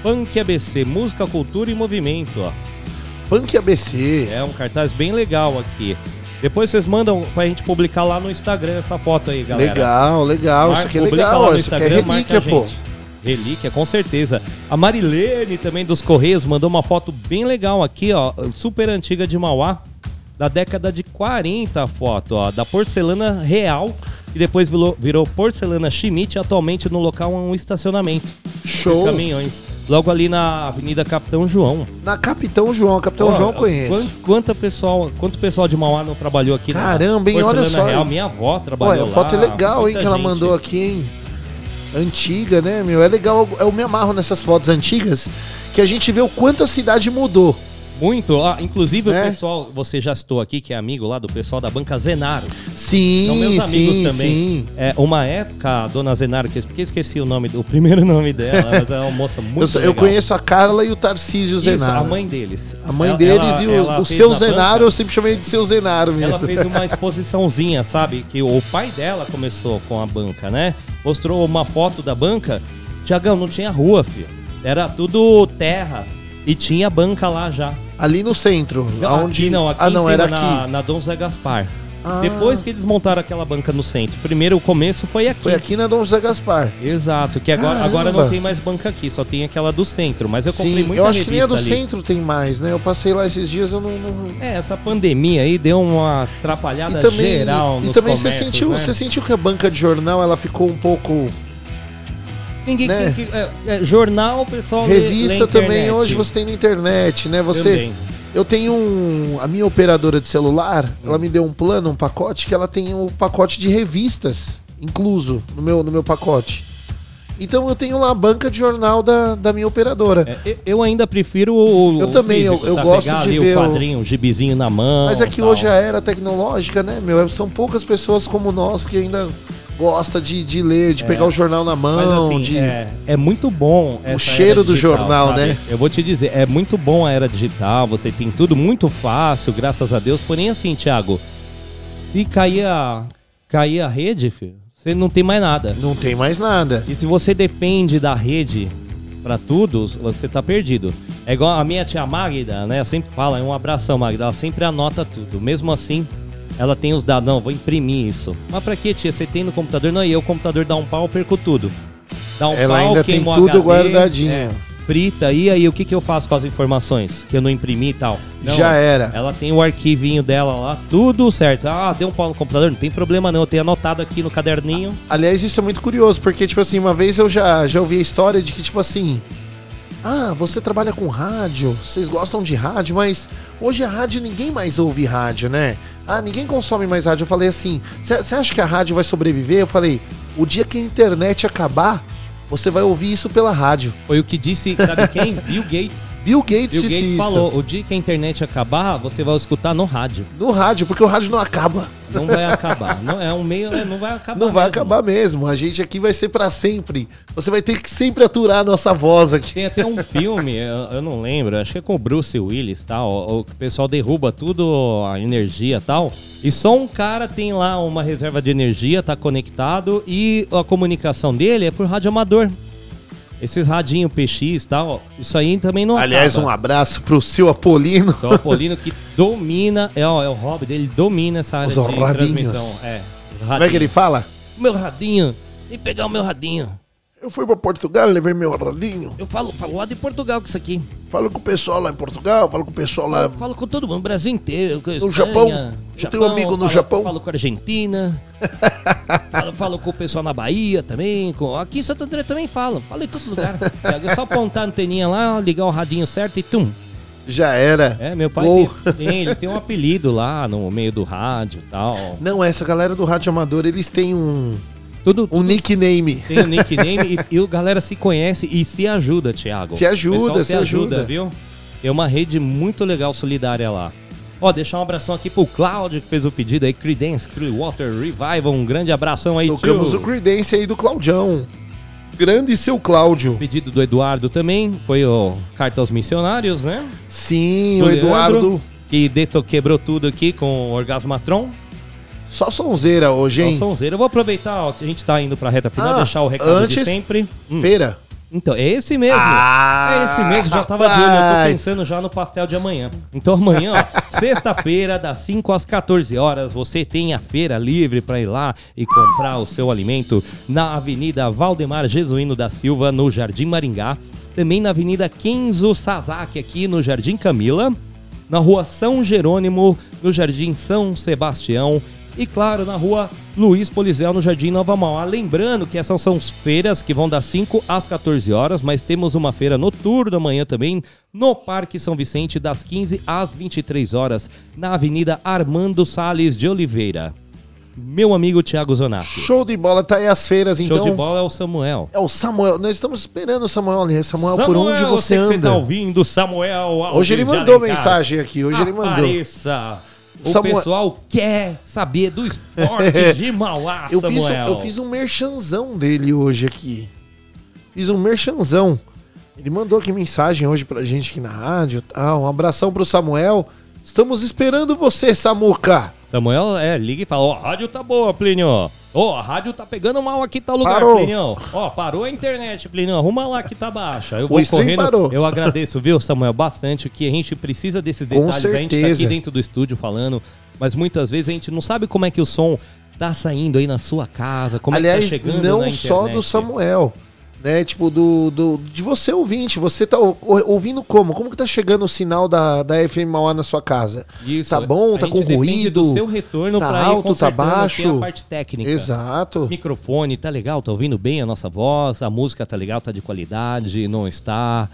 Punk ABC, música, cultura e movimento, ó. Punk ABC. É um cartaz bem legal aqui. Depois vocês mandam pra gente publicar lá no Instagram essa foto aí, galera. Legal, legal. Mar- Isso aqui é publica legal. Isso aqui é relíquia, pô. Relíquia, com certeza. A Marilene também dos Correios mandou uma foto bem legal aqui, ó, super antiga de Mauá, da década de 40 a foto, ó, da porcelana real e depois virou, virou porcelana Schmidt, atualmente no local é um estacionamento Show. de caminhões, logo ali na Avenida Capitão João. Na Capitão João. Capitão Ó, João eu conheço. quan- Quanta pessoal, quanto pessoal de Mauá não trabalhou aqui Caramba, hein? Olha só. real? Minha avó trabalhou Olha, a foto é legal, hein, que ela gente. mandou aqui, hein? Antiga, né, meu? É legal, eu me amarro nessas fotos antigas, que a gente vê o quanto a cidade mudou. Muito, ah, inclusive É. o pessoal, você já citou aqui, que é amigo lá do pessoal da banca Zenaro. Sim, São meus amigos sim, também. sim. É, uma época, a dona Zenaro, que porque esqueci o nome, do- o primeiro nome dela, mas é uma moça muito Eu, eu conheço a Carla e o Tarcísio Isso, Zenaro. a mãe deles. A mãe Ela- deles ela- e o, ela o seu na Zenaro, banca- eu sempre chamei de seu Zenaro mesmo. Ela fez uma exposiçãozinha, sabe? Que o pai dela começou com a banca, né? Mostrou uma foto da banca. Tiagão, não tinha rua, filho. Era tudo terra. E tinha banca lá já. Ali no centro, aonde... Aqui não, aqui ah, em não, cima, era na, aqui. na Dom Zé Gaspar. Ah. Depois que eles montaram aquela banca no centro. Primeiro, o começo foi aqui. Foi aqui na Dom José Gaspar. Exato, que agora, Caramba. agora não tem mais banca aqui, só tem aquela do centro. Mas eu comprei Sim, muita eu acho que nem a do ali. centro tem mais, né? Eu passei lá esses dias, eu não... não... É, essa pandemia aí deu uma atrapalhada E também, geral e nos também você sentiu, né? você sentiu que a banca de jornal ela ficou um pouco Ninguém né? que... É, é, jornal, o pessoal lê- lê revista também hoje você tem na internet, né? Você Também. Eu tenho um a minha operadora de celular, ela me deu um plano, um pacote que ela tem um pacote de revistas incluso no meu no meu pacote. Então eu tenho lá a banca de jornal da, da minha operadora. É, eu- eu ainda prefiro o. Eu o também, eu- eu sabe? gosto Pegar de ali ver o o- quadrinho, o gibizinho na mão. Mas é que tal. hoje a era tecnológica, né, meu? São poucas pessoas como nós que ainda gosta de, de ler, de pegar o jornal na mão, É. Assim, de é, é muito bom. essa cheiro era do digital, jornal, sabe? né? Eu vou te dizer, é muito bom a era digital, você tem tudo muito fácil, graças a Deus. Porém, assim, Thiago, se cair a, cair a rede, filho, você não tem mais nada. Não tem mais nada. E se você depende da rede pra tudo, você tá perdido. É igual a minha tia Magda, né? Sempre fala, um abração, Magda. Ela sempre anota tudo. Mesmo assim, ela tem os dados. Não, vou imprimir isso. Mas pra que, tia? Você tem no computador? Não, e eu, o computador dá um pau, eu perco tudo. Dá um Ela pau, ainda tem tudo HD, guardadinho. é, frita. E aí, o que, que eu faço com as informações? Que eu não imprimi e tal. Não, Já era. Ela tem o arquivinho dela lá, tudo certo. Ah, deu um pau no computador? Não tem problema não. Eu tenho anotado aqui no caderninho. Aliás, isso é muito curioso, porque, tipo assim, uma vez eu já, já ouvi a história de que, tipo assim. Ah, você trabalha com rádio, vocês gostam de rádio, mas hoje a rádio ninguém mais ouve rádio, né? Ah, ninguém consome mais rádio. Eu falei assim: você acha que a rádio vai sobreviver? Eu falei: o dia que a internet acabar, você vai ouvir isso pela rádio. Foi o que disse, sabe quem? Bill Gates. Bill Gates Bill disse Gates isso. falou, o dia que a internet acabar, você vai escutar no rádio. No rádio, porque o rádio não acaba. Não vai acabar. Não é um meio, é, não vai acabar. Não vai mesmo. acabar mesmo. A gente aqui vai ser pra sempre. Você vai ter que sempre aturar a nossa voz aqui. Tem até um filme, eu, eu não lembro, acho que é com o Bruce Willis e tal, o, o pessoal derruba tudo, a energia e tal, e só um cara tem lá uma reserva de energia, tá conectado, e a comunicação dele é por rádio amador. Esses radinho PX e tal, isso aí também não Aliás, um acaba. abraço pro seu Apolino. O Apolino que domina, é, ó, é o hobby dele, domina essa área Os de radinhos. transmissão. É, Como é que ele fala? Meu radinho, vem pegar o meu radinho. Eu fui pra Portugal, levei meu radinho. Eu falo, falo lá de Portugal com isso aqui. Falo com o pessoal lá em Portugal, falo com o pessoal lá. Eu falo com todo mundo, Brasil inteiro. Com a No Espanha, Japão? Eu tenho um amigo no falo, Japão. Falo com a Argentina. falo, falo com o pessoal na Bahia também. Com... Aqui em Santo André também falo. Falo em todo lugar. É só apontar a anteninha lá, ligar o radinho certo e tum. Já era. É, meu pai tem, ele tem um apelido lá no meio do rádio e tal. Não, essa galera do rádio amador, eles têm um, Tudo, um nickname. tem o nickname e, e o galera se conhece e se ajuda, Thiago. Se ajuda, pessoal se ajuda. viu? Tem uma rede muito legal solidária lá. Ó, deixar um abração aqui pro Cláudio que fez o pedido aí, Creedence Clearwater Revival. Um grande abração aí, Tocamos tio. o Credence aí do Claudião. Grande seu Cláudio. Pedido do Eduardo também, foi o Carta aos Missionários, né? Sim, Do o Leandro, Eduardo. Que deto, quebrou tudo aqui com o Orgasmatron. Só sonzeira hoje, hein? Então, sonzeiro. Eu vou aproveitar, ó, que a gente tá indo pra reta final, Ah, deixar o recado de antes- sempre. Hum. Feira. Então, é esse mesmo. Ah, é esse mesmo, já tava de olho, eu tô rapaz. pensando já no pastel de amanhã. Então amanhã, ó, sexta-feira, das 5 às 14 horas, você tem a feira livre pra ir lá e comprar o seu alimento na Avenida Valdemar Jesuíno da Silva, no Jardim Maringá. Também na Avenida Kenzo Sasaki, aqui no Jardim Camila. Na Rua São Jerônimo, no Jardim São Sebastião. E claro, na rua Luiz Polizel, no Jardim Nova Mauá. Lembrando que essas são as feiras que vão das 5 às 14 horas, mas temos uma feira noturna amanhã também no Parque São Vicente, das 15 às 23 horas, na Avenida Armando Sales de Oliveira. Meu amigo Thiago Zonatti. Show de bola, tá aí as feiras, Show então. de bola é o Samuel. É o Samuel. Nós estamos esperando o Samuel, né? Samuel, por onde você que Você anda? tá ouvindo, Samuel. Alves Hoje ele mandou mensagem aqui, hoje ele mandou. O Samuel- pessoal quer saber do esporte de Mauá, Eu fiz, um, Samuel. eu fiz um merchanzão dele hoje aqui. Fiz um merchanzão. Ele mandou aqui mensagem hoje pra gente aqui na rádio. Tá? Um abração pro Samuel. Estamos esperando você, Samuca. Samuel, é, liga e fala, ó, a rádio tá boa, Plínio. Ó, a rádio tá pegando mal aqui, tá lugar, Parou. Plínio. Ó, parou a internet, Plínio. Arruma lá que tá baixa. Eu O vou correndo. parou. Eu agradeço, viu, Samuel, bastante, que a gente precisa desses Com detalhes. A gente tá aqui dentro do estúdio falando, mas muitas vezes a gente não sabe como é que o som tá saindo aí na sua casa, como é Aliás, que tá chegando não só do Samuel. Né, tipo, do, do, de você ouvinte, você tá ou- ouvindo como? Como que tá chegando o sinal da, da FM Mauá na sua casa? Isso, tá bom? a Tá com ruído? do seu retorno tá alto, tá baixo? a parte técnica. Exato. Microfone, tá legal? Tá ouvindo bem a nossa voz? A música tá legal? Tá de qualidade? Não está?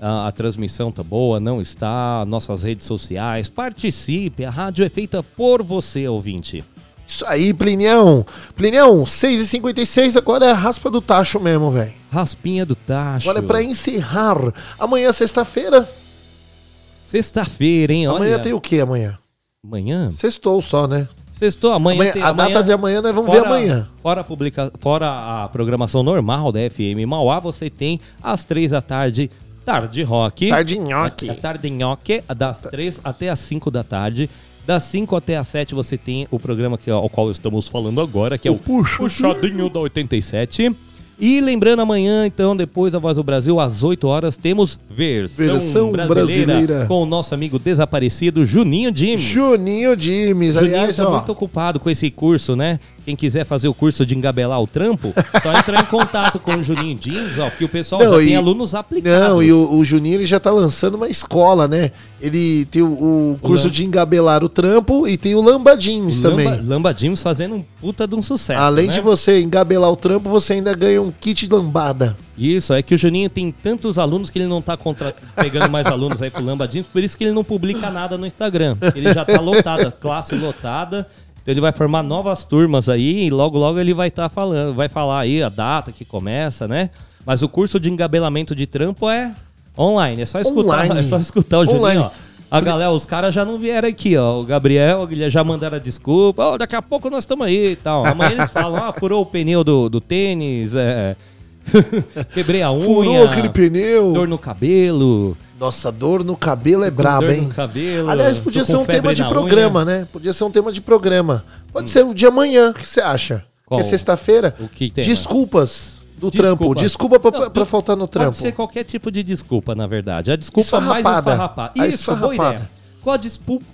A, a transmissão tá boa? Não está? Nossas redes sociais. Participe! A rádio é feita por você, ouvinte. Isso aí, Plinião. Plinião, 6h56, agora é a raspa do tacho mesmo, velho. Raspinha do tacho. Agora é pra encerrar. Amanhã, sexta-feira. Sexta-feira, hein? Olha. Amanhã tem o que amanhã? Amanhã? Sextou só, né? Sextou, amanhã, Amanhã- tem... a amanhã- data de amanhã nós vamos ver amanhã. Fora a, publica... fora a programação normal da FM Mauá, você tem às três da tarde, Tarde Rock. Tarde Nhoque. É, Tarde Nhoque, das três até as cinco da tarde. Das 5 até as 7 você tem o programa que, ao qual estamos falando agora, que é o, Puxadinho da 87. E lembrando, amanhã, então, depois da Voz do Brasil, às 8 horas, temos versão, Versão brasileira, brasileira. com o nosso amigo desaparecido Juninho Dimes. Juninho Dimes, Juninho aliás, tá ó. muito ocupado com esse curso, né? Quem quiser fazer o curso de engabelar o trampo, só entrar em contato com o Juninho Dimes, ó, que o pessoal já tem alunos aplicados. Não, e o, o Juninho ele já tá lançando uma escola, né? Ele tem o, o curso Lam- de engabelar o trampo e tem o Lambadins também. Lamba, Lamba Dimes fazendo um puta de um sucesso. Além né? de você engabelar o trampo, você ainda ganha um kit de lambada. Isso, é que o Juninho tem tantos alunos que ele não tá contra... pegando mais alunos aí pro Lamba Dimes, por isso que ele não publica nada no Instagram. Ele já tá lotado, classe lotada. Então ele vai formar novas turmas aí e logo logo ele vai estar falando, vai falar aí a data que começa, né? Mas o curso de engabelamento de trampo é online, é só escutar, Online. é só escutar o Juninho, Online. ó. A galera, os caras já não vieram aqui, ó. O Gabriel, o Guilherme já mandaram a desculpa. Ó, daqui a pouco nós estamos aí e tal. Amanhã eles falam, ah, furou o pneu do, do tênis, é... quebrei a unha. Furou aquele pneu. Dor no cabelo. Nossa, dor no cabelo é dor hein? no cabelo. Aliás, podia ser um tema de programa, unha. Hum. né? Podia ser um tema de programa. Pode ser o de amanhã, o que você acha? Qual? Que é sexta-feira. O que tema? Desculpas do Desculpa. trampo. Desculpa pra, Não, pra faltar no trampo. Pode ser qualquer tipo de desculpa, na verdade. A desculpa Esfarrapada. mais esfarrapada. A Isso, boa esfarrapada. ideia. Qual a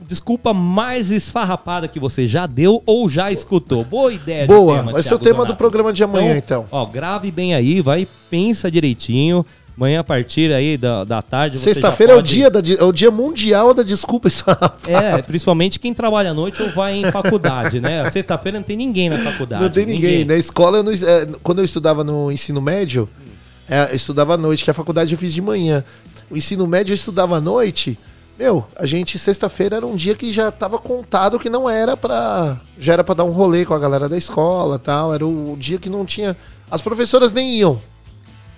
desculpa mais esfarrapada que você já deu ou já escutou? Boa ideia de Boa, tema, vai ser o Thiago tema Zonato. do programa de amanhã, então. Ó, grave bem aí, vai, pensa direitinho. Amanhã, a partir aí da, da tarde, Sexta-feira é o pode- dia da, é o dia mundial da desculpa esfarrapada. É, principalmente quem trabalha à noite ou vai em faculdade, né? Sexta-feira não tem ninguém na faculdade. Não tem ninguém. Na escola, eu não- é, quando eu estudava no ensino médio, é, eu estudava à noite, que a faculdade eu fiz de manhã. O ensino médio eu estudava à noite. Meu, a gente, sexta-feira era um dia que já tava contado que não era pra. Já era pra dar um rolê com a galera da escola tal. Era o dia que não tinha. As professoras nem iam.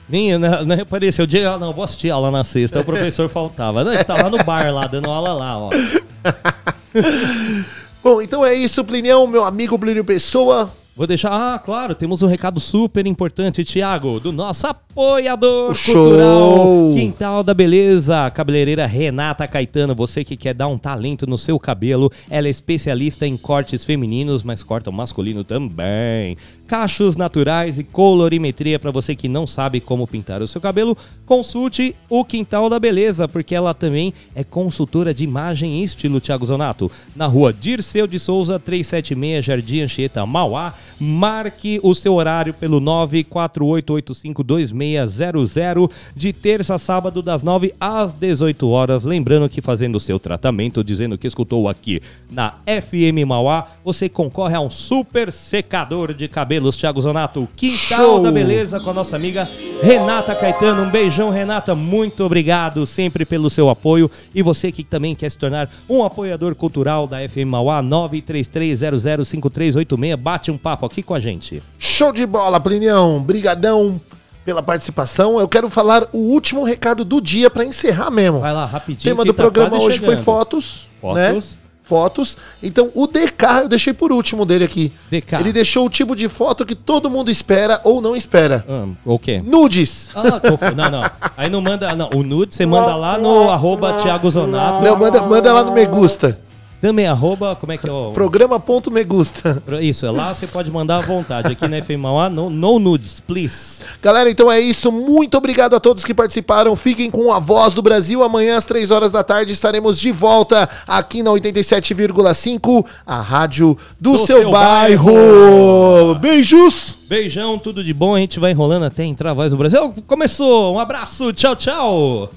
Nem, não, não apareceu. O dia, ah, não, vou assistir aula na sexta. O professor faltava. Não, ele tá lá no bar, lá, dando aula lá, ó. Bom, então é isso, Plinião, meu amigo Plínio Pessoa. Vou deixar. Ah, claro, temos um recado super importante, Thiago, do nosso apoiador show! cultural Quintal da Beleza, cabeleireira Renata Caetano. Você que quer dar um talento no seu cabelo, ela é especialista em cortes femininos, mas corta o masculino também. Cachos naturais e colorimetria para você que não sabe como pintar o seu cabelo. Consulte o Quintal da Beleza, porque ela também é consultora de imagem e estilo, Thiago Zonato. Na rua Dirceu de Souza, 376, Jardim Anchieta, Mauá. Marque o seu horário pelo 948852600 de terça a sábado das 9 às 18 horas. Lembrando que fazendo o seu tratamento, dizendo que escutou aqui na FM Mauá, você concorre a um super secador de cabelos, Thiago Zonato. Quintal Show! da Beleza com a nossa amiga Renata Caetano. Um beijão, Renata. Muito obrigado sempre pelo seu apoio. E você que também quer se tornar um apoiador cultural da FM Mauá, 933005386. Bate um papo aqui com a gente. Show de bola, Plinião. Brigadão pela participação. Eu quero falar o último recado do dia pra encerrar mesmo. Vai lá, O rapidinho. tema que do tá programa hoje foi chegando. fotos, Fotos. né? Fotos. Então, o DK, eu deixei por último dele aqui. DK. Ele deixou o tipo de foto que todo mundo espera ou não espera. Ah, o quê? Nudes. Ah, não, não. Aí não manda. Não, o nude você manda lá no arroba Thiago Zonato. Não, manda, manda lá no Me Gusta. Também arroba, como é que é o... Programa.megusta. Isso, lá você pode mandar à vontade. Aqui na FM Mauá, no, no nudes, please. Galera, então é isso. Muito obrigado a todos que participaram. Fiquem com a voz do Brasil. Amanhã, às 3 horas da tarde, estaremos de volta aqui na 87,5, a rádio do, Do seu, seu bairro. bairro. Beijos! Beijão, tudo de bom. A gente vai enrolando até entrar a voz do Brasil. Começou, um abraço, tchau, tchau.